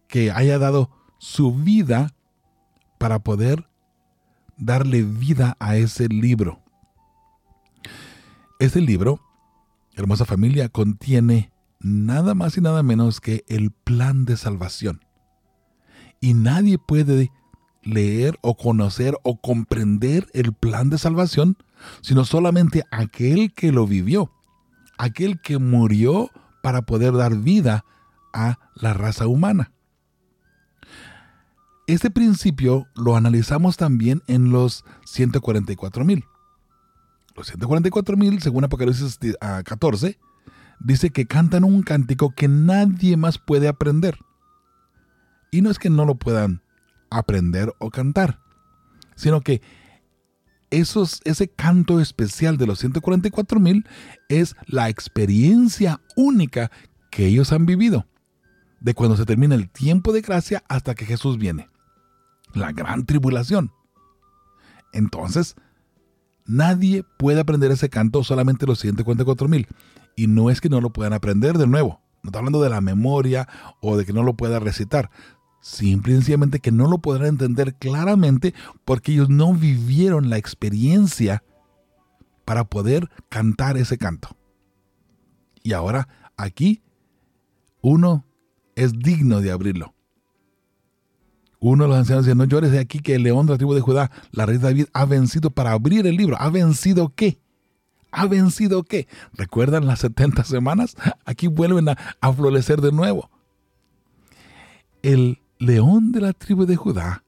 S2: que haya dado su vida para poder darle vida a ese libro. Este libro, hermosa familia, contiene nada más y nada menos que el plan de salvación. Y nadie puede leer o conocer o comprender el plan de salvación, sino solamente aquel que lo vivió, aquel que murió para poder dar vida a la raza humana. Este principio lo analizamos también en los 144 mil. Los 144 mil, según Apocalipsis 14, dice que cantan un cántico que nadie más puede aprender. Y no es que no lo puedan aprender o cantar, sino que esos, ese canto especial de los 144 mil es la experiencia única que ellos han vivido, de cuando se termina el tiempo de gracia hasta que Jesús viene. la gran tribulación. Entonces, nadie puede aprender ese canto solamente los 144 mil. Y no es que no lo puedan aprender de nuevo. No está hablando de la memoria o de que no lo pueda recitar. Simple y sencillamente que no lo podrán entender claramente porque ellos no vivieron la experiencia para poder cantar ese canto. Y ahora aquí uno es digno de abrirlo. Uno de los ancianos dice, no llores de aquí que el león de la tribu de Judá, la rey David, ha vencido para abrir el libro. ¿Ha vencido qué? ¿Ha vencido qué? ¿Recuerdan las 70 semanas? Aquí vuelven a, a florecer de nuevo. El león de la tribu de Judá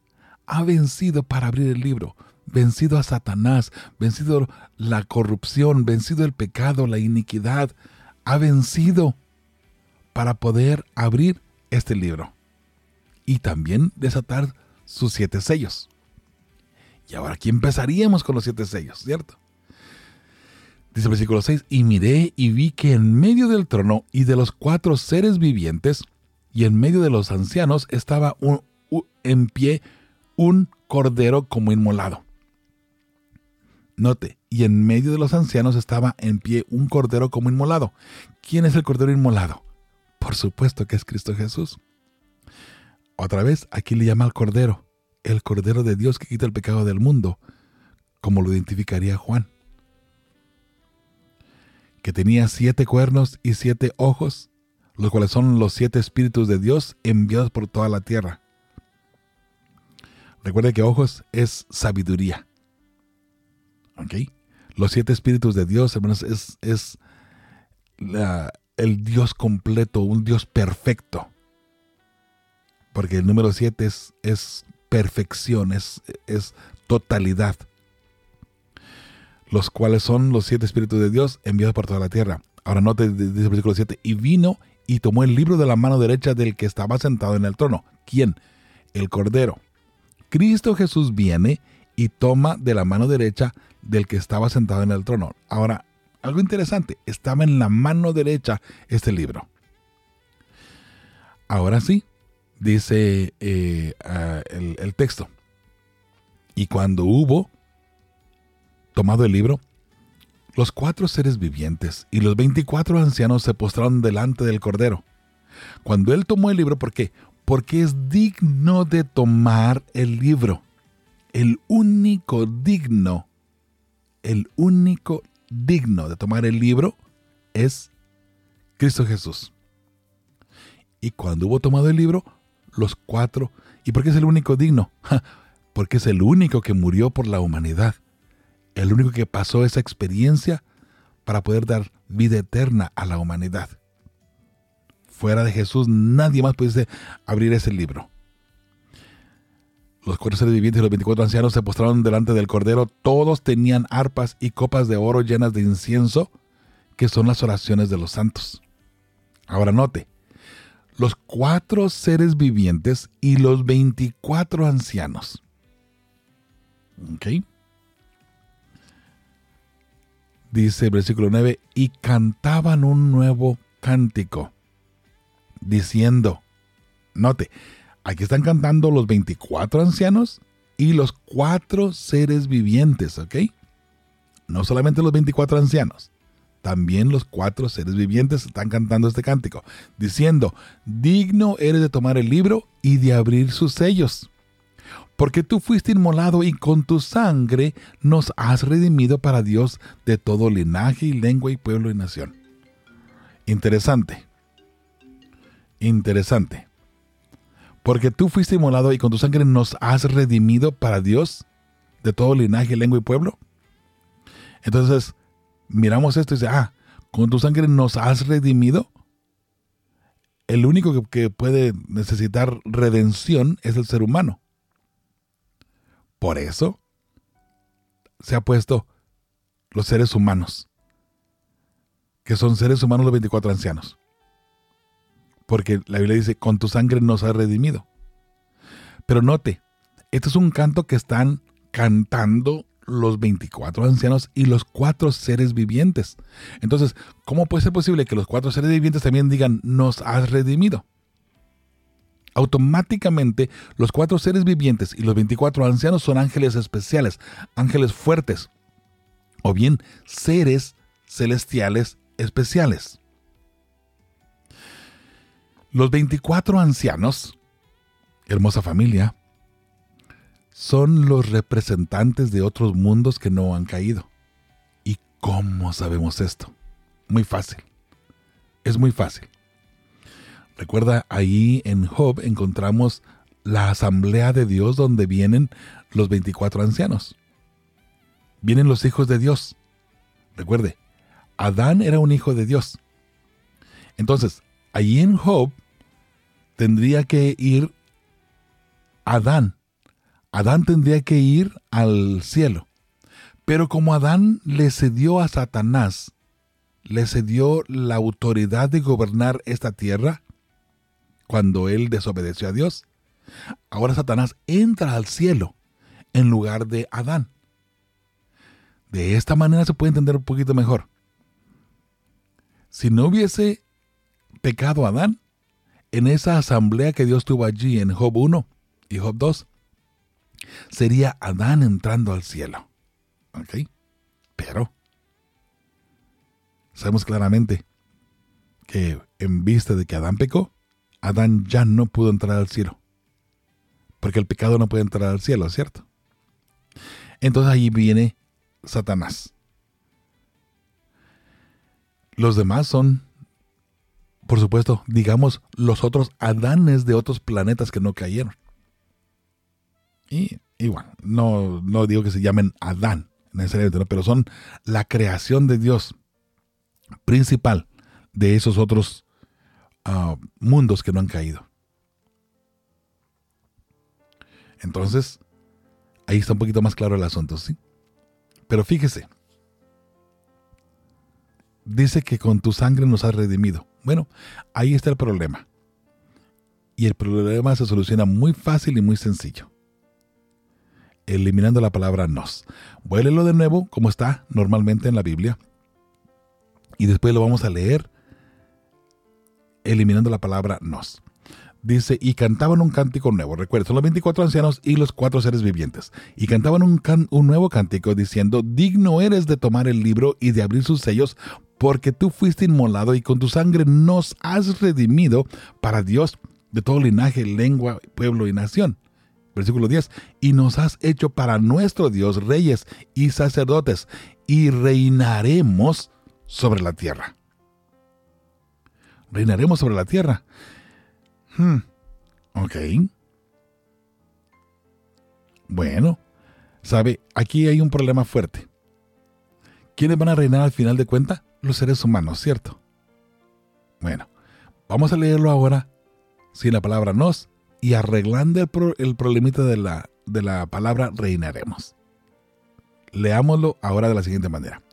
S2: ha vencido para abrir el libro, vencido a Satanás, vencido la corrupción, vencido el pecado, la iniquidad, ha vencido para poder abrir este libro y también desatar sus siete sellos. Y ahora aquí empezaríamos con los siete sellos, ¿cierto? Dice el versículo 6, y miré y vi que en medio del trono y de los cuatro seres vivientes y en medio de los ancianos estaba en pie un cordero como inmolado. Note, y en medio de los ancianos estaba en pie un cordero como inmolado. ¿Quién es el cordero inmolado? Por supuesto que es Cristo Jesús. Otra vez, aquí le llama al Cordero, el Cordero de Dios que quita el pecado del mundo, como lo identificaría Juan. Que tenía siete cuernos y siete ojos, los cuales son los siete espíritus de Dios enviados por toda la tierra. Recuerde que ojos es sabiduría. ¿Ok? Los siete espíritus de Dios, hermanos, es, es el Dios completo, un Dios perfecto porque el número 7 es, es perfección, es, es totalidad, los cuales son los siete espíritus de Dios enviados por toda la tierra. Ahora note, dice el versículo 7, y vino y tomó el libro de la mano derecha del que estaba sentado en el trono. ¿Quién? El Cordero. Cristo Jesús viene y toma de la mano derecha del que estaba sentado en el trono. Ahora, algo interesante, estaba en la mano derecha este libro. Ahora sí, dice eh, el, el texto. Y cuando hubo tomado el libro, los cuatro seres vivientes y los veinticuatro ancianos se postraron delante del Cordero. Cuando él tomó el libro, ¿por qué? Porque es digno de tomar el libro. El único digno, el único digno de tomar el libro es Cristo Jesús. Y cuando hubo tomado el libro, los cuatro. ¿Y por qué es el único digno? Porque es el único que murió por la humanidad. El único que pasó esa experiencia para poder dar vida eterna a la humanidad. Fuera de Jesús nadie más pudiese abrir ese libro. Los cuatro seres vivientes y los veinticuatro ancianos se postraron delante del Cordero. Todos tenían arpas y copas de oro llenas de incienso, que son las oraciones de los santos. Ahora note, los cuatro seres vivientes y los veinticuatro ancianos. ¿Ok? Dice el versículo 9, y cantaban un nuevo cántico, diciendo, note, aquí están cantando los 24 ancianos y los cuatro seres vivientes, ¿ok? No solamente los 24 ancianos, también los cuatro seres vivientes están cantando este cántico, diciendo, digno eres de tomar el libro y de abrir sus sellos. Porque tú fuiste inmolado y con tu sangre nos has redimido para Dios de todo linaje y lengua y pueblo y nación. Interesante. Interesante. Porque tú fuiste inmolado y con tu sangre nos has redimido para Dios de todo linaje, lengua y pueblo. Entonces, miramos esto y dice, ah, con tu sangre nos has redimido. El único que, puede necesitar redención es el ser humano. Por eso se ha puesto los seres humanos, que son seres humanos los 24 ancianos. Porque la Biblia dice, con tu sangre nos has redimido. Pero note, este es un canto que están cantando los 24 ancianos y los cuatro seres vivientes. Entonces, ¿cómo puede ser posible que los cuatro seres vivientes también digan, nos has redimido? Automáticamente los cuatro seres vivientes y los 24 ancianos son ángeles especiales, ángeles fuertes, o bien seres celestiales especiales. Los 24 ancianos, hermosa familia, son los representantes de otros mundos que no han caído. ¿Y cómo sabemos esto? Muy fácil. Es muy fácil. Recuerda, ahí en Job encontramos la asamblea de Dios donde vienen los 24 ancianos. Vienen los hijos de Dios. Recuerde, Adán era un hijo de Dios. Entonces, allí en Job tendría que ir Adán. Adán tendría que ir al cielo. Pero como Adán le cedió a Satanás, le cedió la autoridad de gobernar esta tierra, cuando él desobedeció a Dios, ahora Satanás entra al cielo en lugar de Adán. De esta manera se puede entender un poquito mejor. Si no hubiese pecado Adán, en esa asamblea que Dios tuvo allí en Job 1 y Job 2, sería Adán entrando al cielo. ¿Ok? Pero sabemos claramente que en vista de que Adán pecó, Adán ya no pudo entrar al cielo. Porque el pecado no puede entrar al cielo, ¿cierto? Entonces ahí viene Satanás. Los demás son por supuesto, digamos, los otros Adanes de otros planetas que no cayeron. Y, bueno, no, no digo que se llamen Adán necesariamente, pero son la creación de Dios principal de esos otros ah, mundos que no han caído. Entonces, ahí está un poquito más claro el asunto, ¿sí? Pero fíjese, dice que con tu sangre nos has redimido. Bueno, ahí está el problema. Y el problema se soluciona muy fácil y muy sencillo. Eliminando la palabra nos. Vuélelo de nuevo, como está normalmente en la Biblia. Y después lo vamos a leer eliminando la palabra nos. Dice, y cantaban un cántico nuevo. Recuerda, son los 24 ancianos y los cuatro seres vivientes. Y cantaban un, un nuevo cántico diciendo, digno eres de tomar el libro y de abrir sus sellos, porque tú fuiste inmolado y con tu sangre nos has redimido para Dios de todo linaje, lengua, pueblo y nación. Versículo 10, y nos has hecho para nuestro Dios reyes y sacerdotes, y reinaremos sobre la tierra. Reinaremos sobre la tierra. Hmm, ok. Bueno, sabe, aquí hay un problema fuerte. ¿Quiénes van a reinar al final de cuenta? los seres humanos, ¿cierto? Bueno, vamos a leerlo ahora sin la palabra nos y arreglando el, problemita de la, de la palabra reinaremos. Leámoslo ahora de la siguiente manera.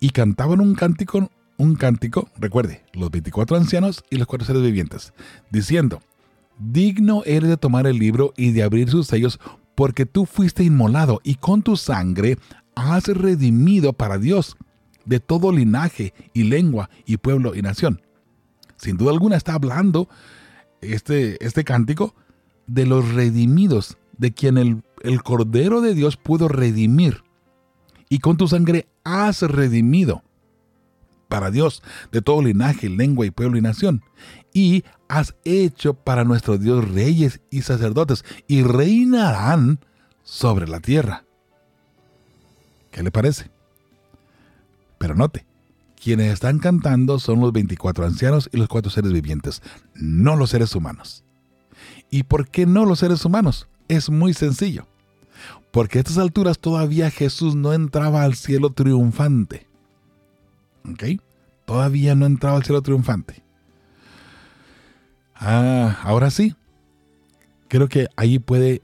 S2: Y cantaban un cántico, un cántico, recuerde, los 24 ancianos y los cuatro seres vivientes, diciendo, digno eres de tomar el libro y de abrir sus sellos, porque tú fuiste inmolado y con tu sangre has redimido para Dios de todo linaje y lengua y pueblo y nación. Sin duda alguna está hablando este, este cántico de los redimidos, de quien el, el Cordero de Dios pudo redimir. Y con tu sangre has redimido para Dios de todo linaje, lengua y pueblo y nación. Y has hecho para nuestro Dios reyes y sacerdotes y reinarán sobre la tierra. ¿Qué le parece? Pero note, quienes están cantando son los 24 ancianos y los cuatro seres vivientes, no los seres humanos. ¿Y por qué no los seres humanos? Es muy sencillo. Porque a estas alturas todavía Jesús no entraba al cielo triunfante. ¿Ok? Todavía no entraba al cielo triunfante. Ah, ahora sí. Creo que ahí puede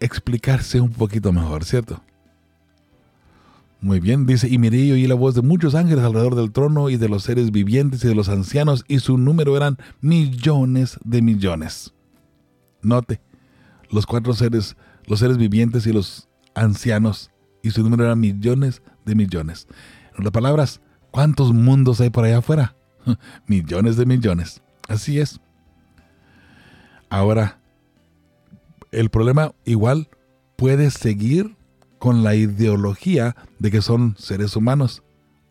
S2: explicarse un poquito mejor, ¿cierto? Muy bien, dice, y miré y oí la voz de muchos ángeles alrededor del trono y de los seres vivientes y de los ancianos, y su número eran millones de millones. Note, los cuatro seres, los seres vivientes y los ancianos, y su número eran millones de millones. En otras palabras, ¿cuántos mundos hay por allá afuera? millones de millones. Así es. Ahora, El problema igual puede seguir con la ideología de que son seres humanos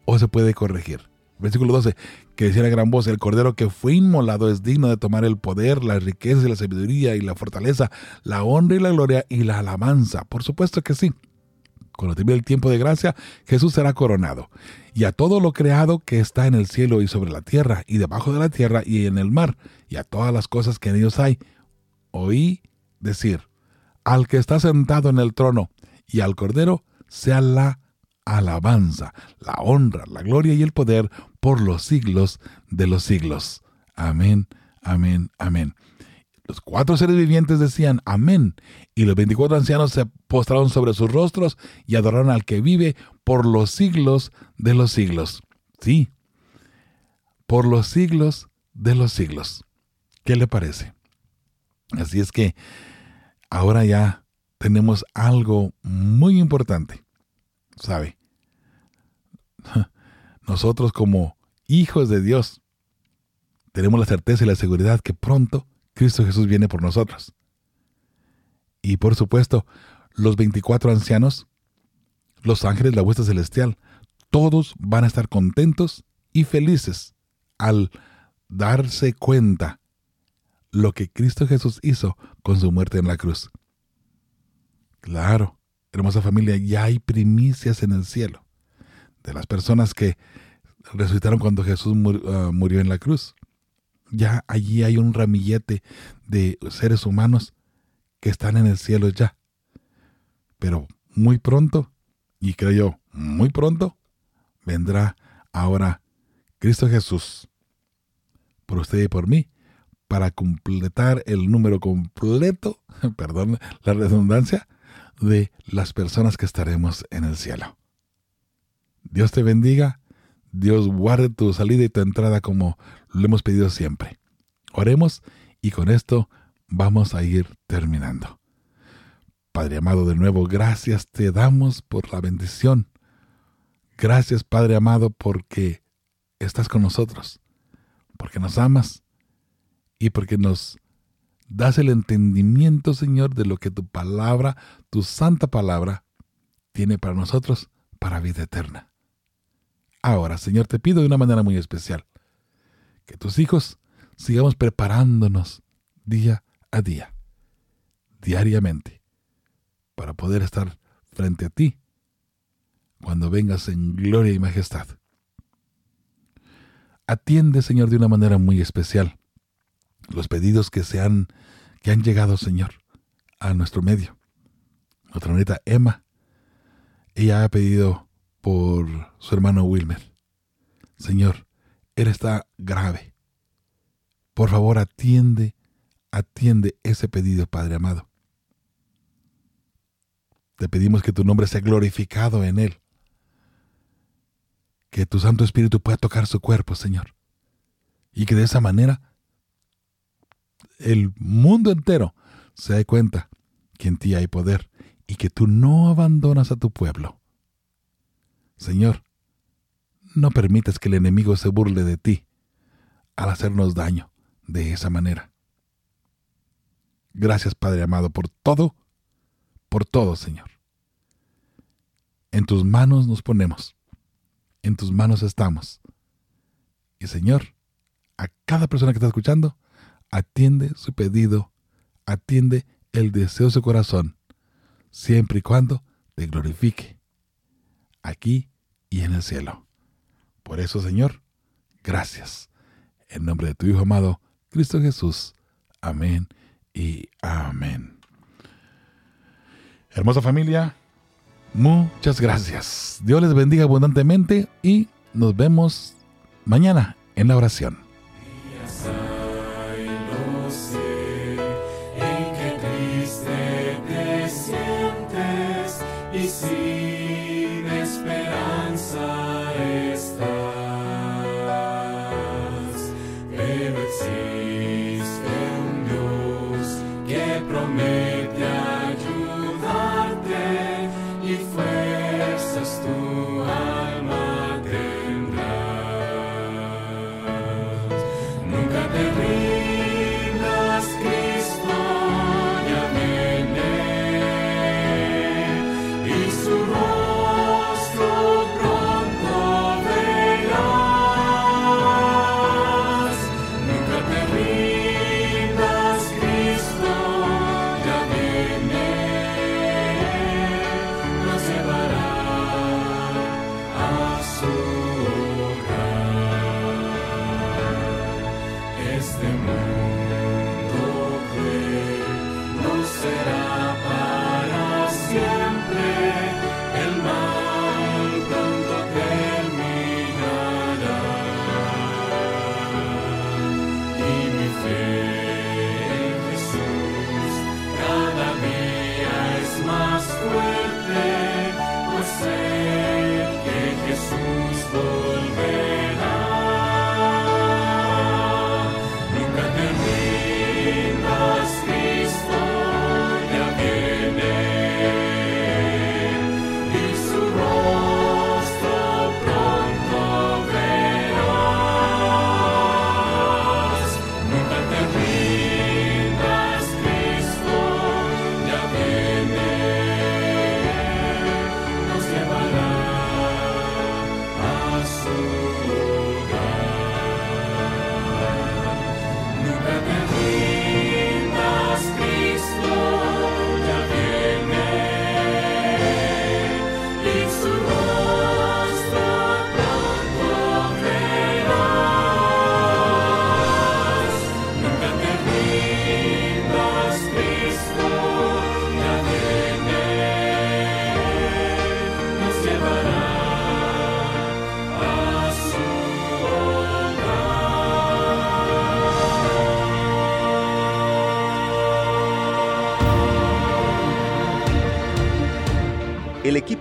S2: o se puede corregir. Versículo 12, que decía la gran voz, el cordero que fue inmolado es digno de tomar el poder, la riqueza y la sabiduría y la fortaleza, la honra y la gloria y la alabanza. Por supuesto que sí. Cuando termine el tiempo de gracia, Jesús será coronado. Y a todo lo creado que está en el cielo y sobre la tierra, y debajo de la tierra y en el mar, y a todas las cosas que en ellos hay, oí decir, al que está sentado en el trono y al cordero, sea la alabanza, la honra, la gloria y el poder por los siglos de los siglos. Amén, amén, amén. Los cuatro seres vivientes decían amén, y los veinticuatro ancianos se postraron sobre sus rostros y adoraron al que vive por los siglos de los siglos. Sí, por los siglos de los siglos. ¿Qué le parece? Así es que ahora ya tenemos algo muy importante. ¿Sabe? Nosotros como hijos de Dios tenemos la certeza y la seguridad que pronto Cristo Jesús viene por nosotros. Y por supuesto, los 24 ancianos, los ángeles, la huesta celestial, todos van a estar contentos y felices al darse cuenta lo que Cristo Jesús hizo con su muerte en la cruz. Claro, hermosa familia, ya hay primicias en el cielo de las personas que resucitaron cuando Jesús ah, murió en la cruz. Ya allí hay un ramillete de seres humanos que están en el cielo ya. Pero muy pronto, y creo yo, muy pronto, vendrá ahora Cristo Jesús por usted y por mí para completar el número completo, perdón la redundancia, de las personas que estaremos en el cielo. Dios te bendiga, Dios guarde tu salida y tu entrada como lo hemos pedido siempre. Oremos y con esto vamos a ir terminando. Padre amado, de nuevo, gracias te damos por la bendición. Gracias, Padre amado, porque estás con nosotros, porque nos amas y porque nos das el entendimiento, Señor, de lo que tu palabra, tu santa palabra, tiene para nosotros para vida eterna. Ahora, Señor, te pido de una manera muy especial que tus hijos sigamos preparándonos día a día, diariamente, para poder estar frente a ti cuando vengas en gloria y majestad. Atiende, Señor, de una manera muy especial los pedidos que se han, que han llegado, Señor, a nuestro medio. Nuestra bonita Emma, ella ha pedido por su hermano Wilmer. Señor, él está grave. Por favor, atiende, atiende ese pedido, Padre amado. Te pedimos que tu nombre sea glorificado en él. Que tu Santo Espíritu pueda tocar su cuerpo, Señor. Y que de esa manera el mundo entero se dé cuenta que en ti hay poder y que tú no abandonas a tu pueblo. Señor, no permitas que el enemigo se burle de ti al hacernos daño de esa manera. Gracias, Padre amado, por todo, por todo, Señor. En tus manos nos ponemos, en tus manos estamos. Y Señor, a cada persona que está escuchando, atiende su pedido, atiende el deseo de su corazón, siempre y cuando te glorifique, aquí y en el cielo. Por eso, Señor, gracias. En nombre de tu Hijo amado, Cristo Jesús. Amén y amén. Hermosa familia, muchas gracias. Dios les bendiga abundantemente y nos vemos mañana en la oración.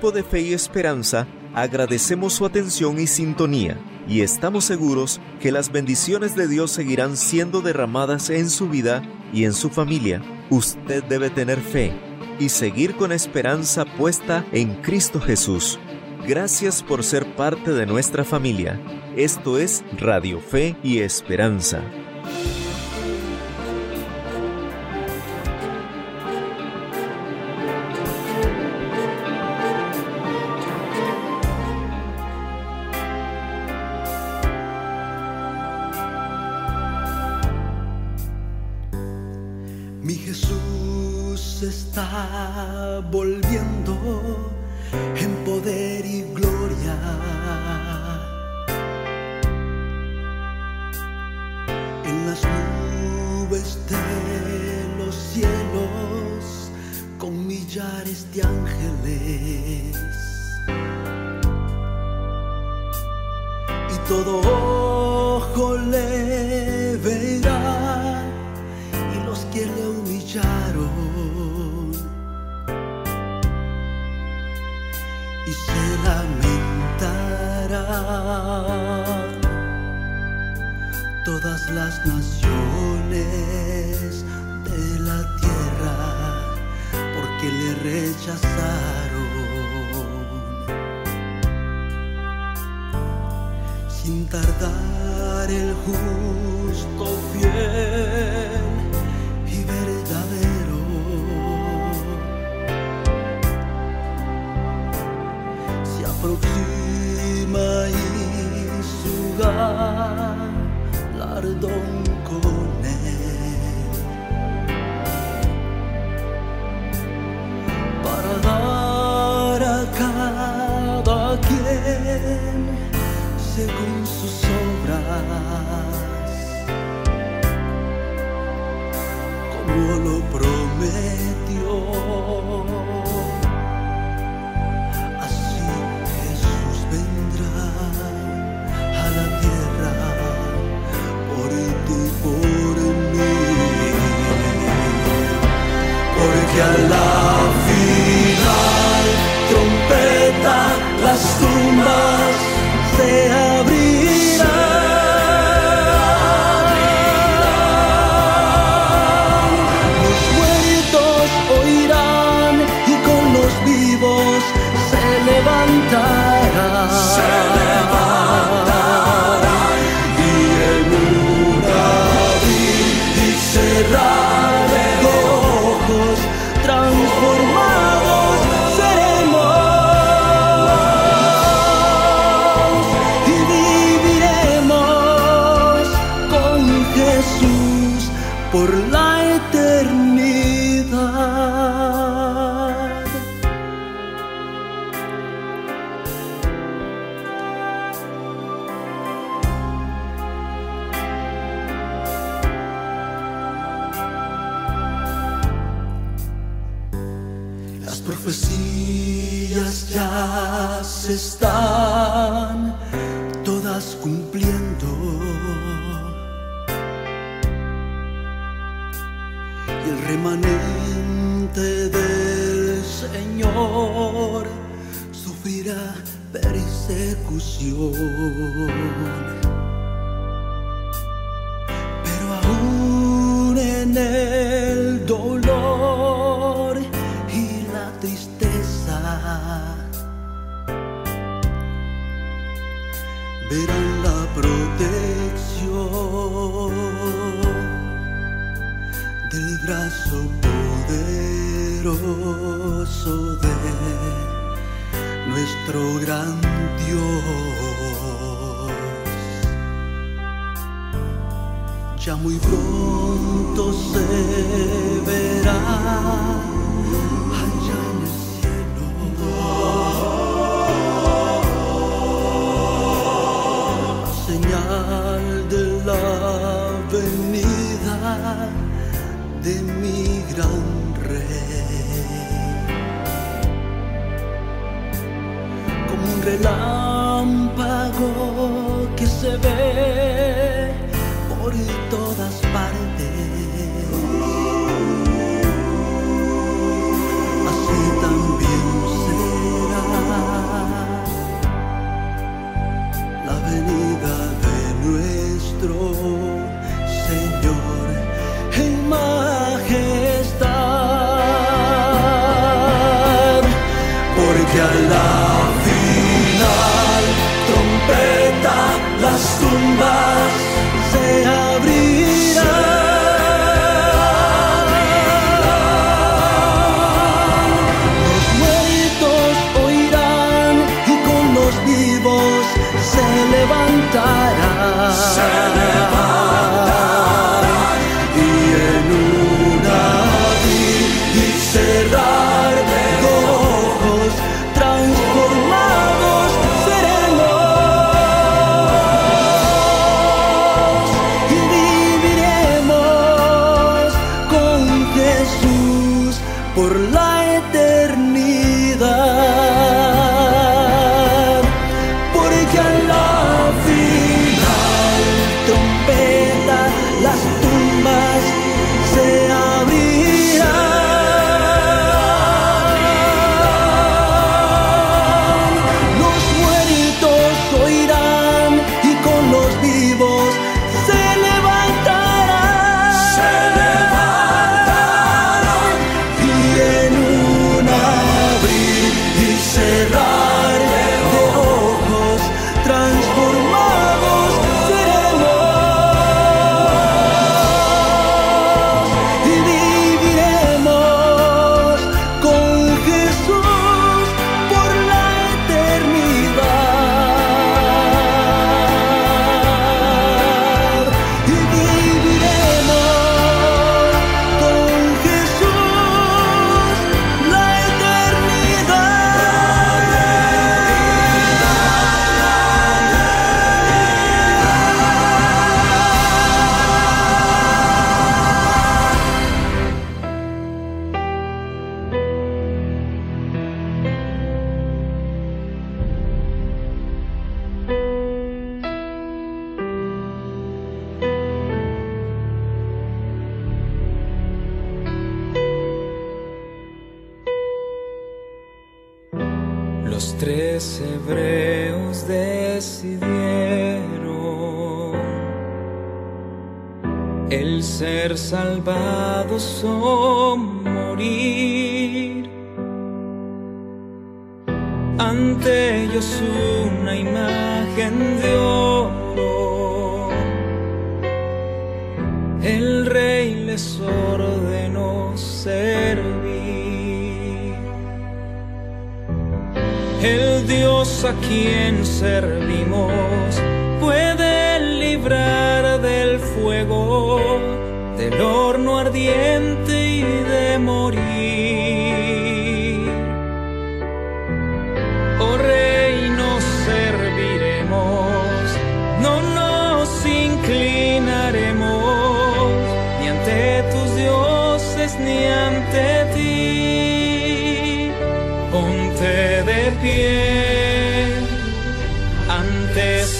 S1: De Fe y Esperanza agradecemos su atención y sintonía y estamos seguros que las bendiciones de Dios seguirán siendo derramadas en su vida y en su familia. Usted debe tener fe y seguir con esperanza puesta en Cristo Jesús. Gracias por ser parte de nuestra familia. Esto es Radio Fe y Esperanza.
S5: Está volviendo en poder y gloria. En las nubes de los cielos con millares de ángeles. Y todo todas las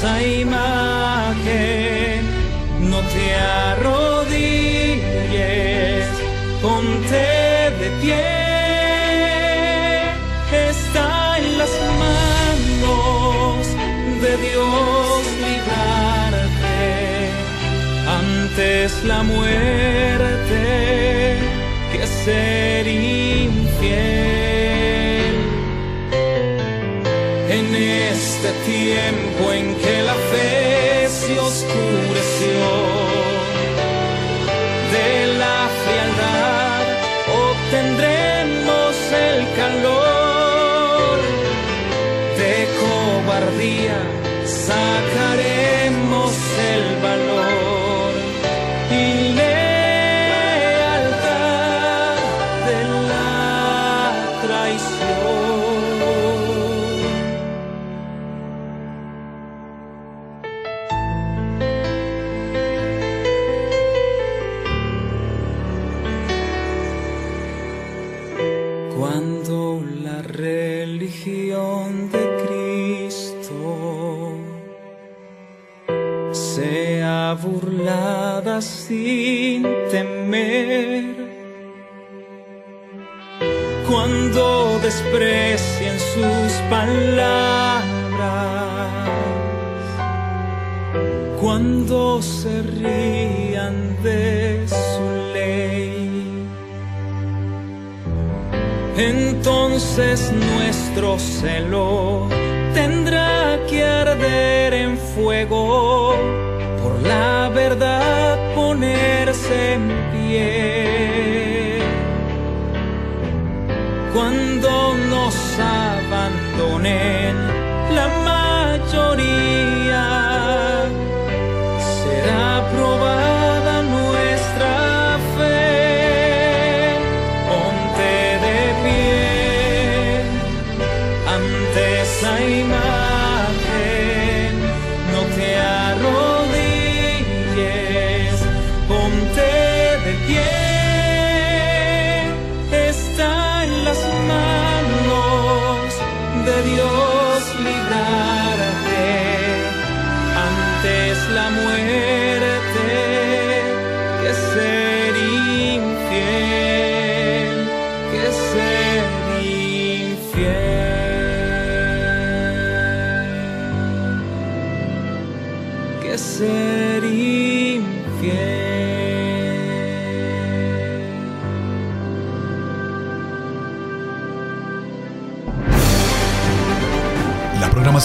S3: esa imagen, no
S6: te arrodilles, ponte de pie, está en las manos de Dios librarte antes la muerte que ser infiel. En este tiempo en que la fe se oscureció, sin temer, cuando desprecien sus palabras, cuando se rían de su ley. Entonces nuestro celo tendrá que arder en fuego, la verdad ponerse en pie. Cuando nos abandonen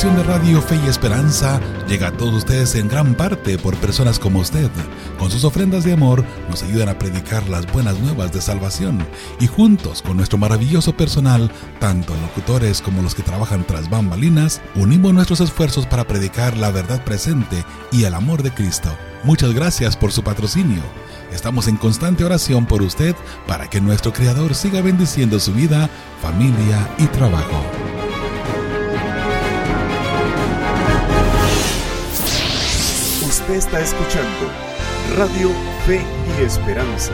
S2: programación de Radio Fe y Esperanza llega a todos ustedes en gran parte por personas como usted. Con sus ofrendas de amor nos ayudan a predicar las buenas nuevas de salvación y juntos con nuestro maravilloso personal, tanto locutores como los que trabajan tras bambalinas, unimos nuestros esfuerzos para predicar la verdad presente y el amor de Cristo. Muchas gracias por su patrocinio. Estamos en constante oración por usted para que nuestro Creador siga bendiciendo su vida, familia y trabajo.
S7: Usted está escuchando. Radio Fe y Esperanza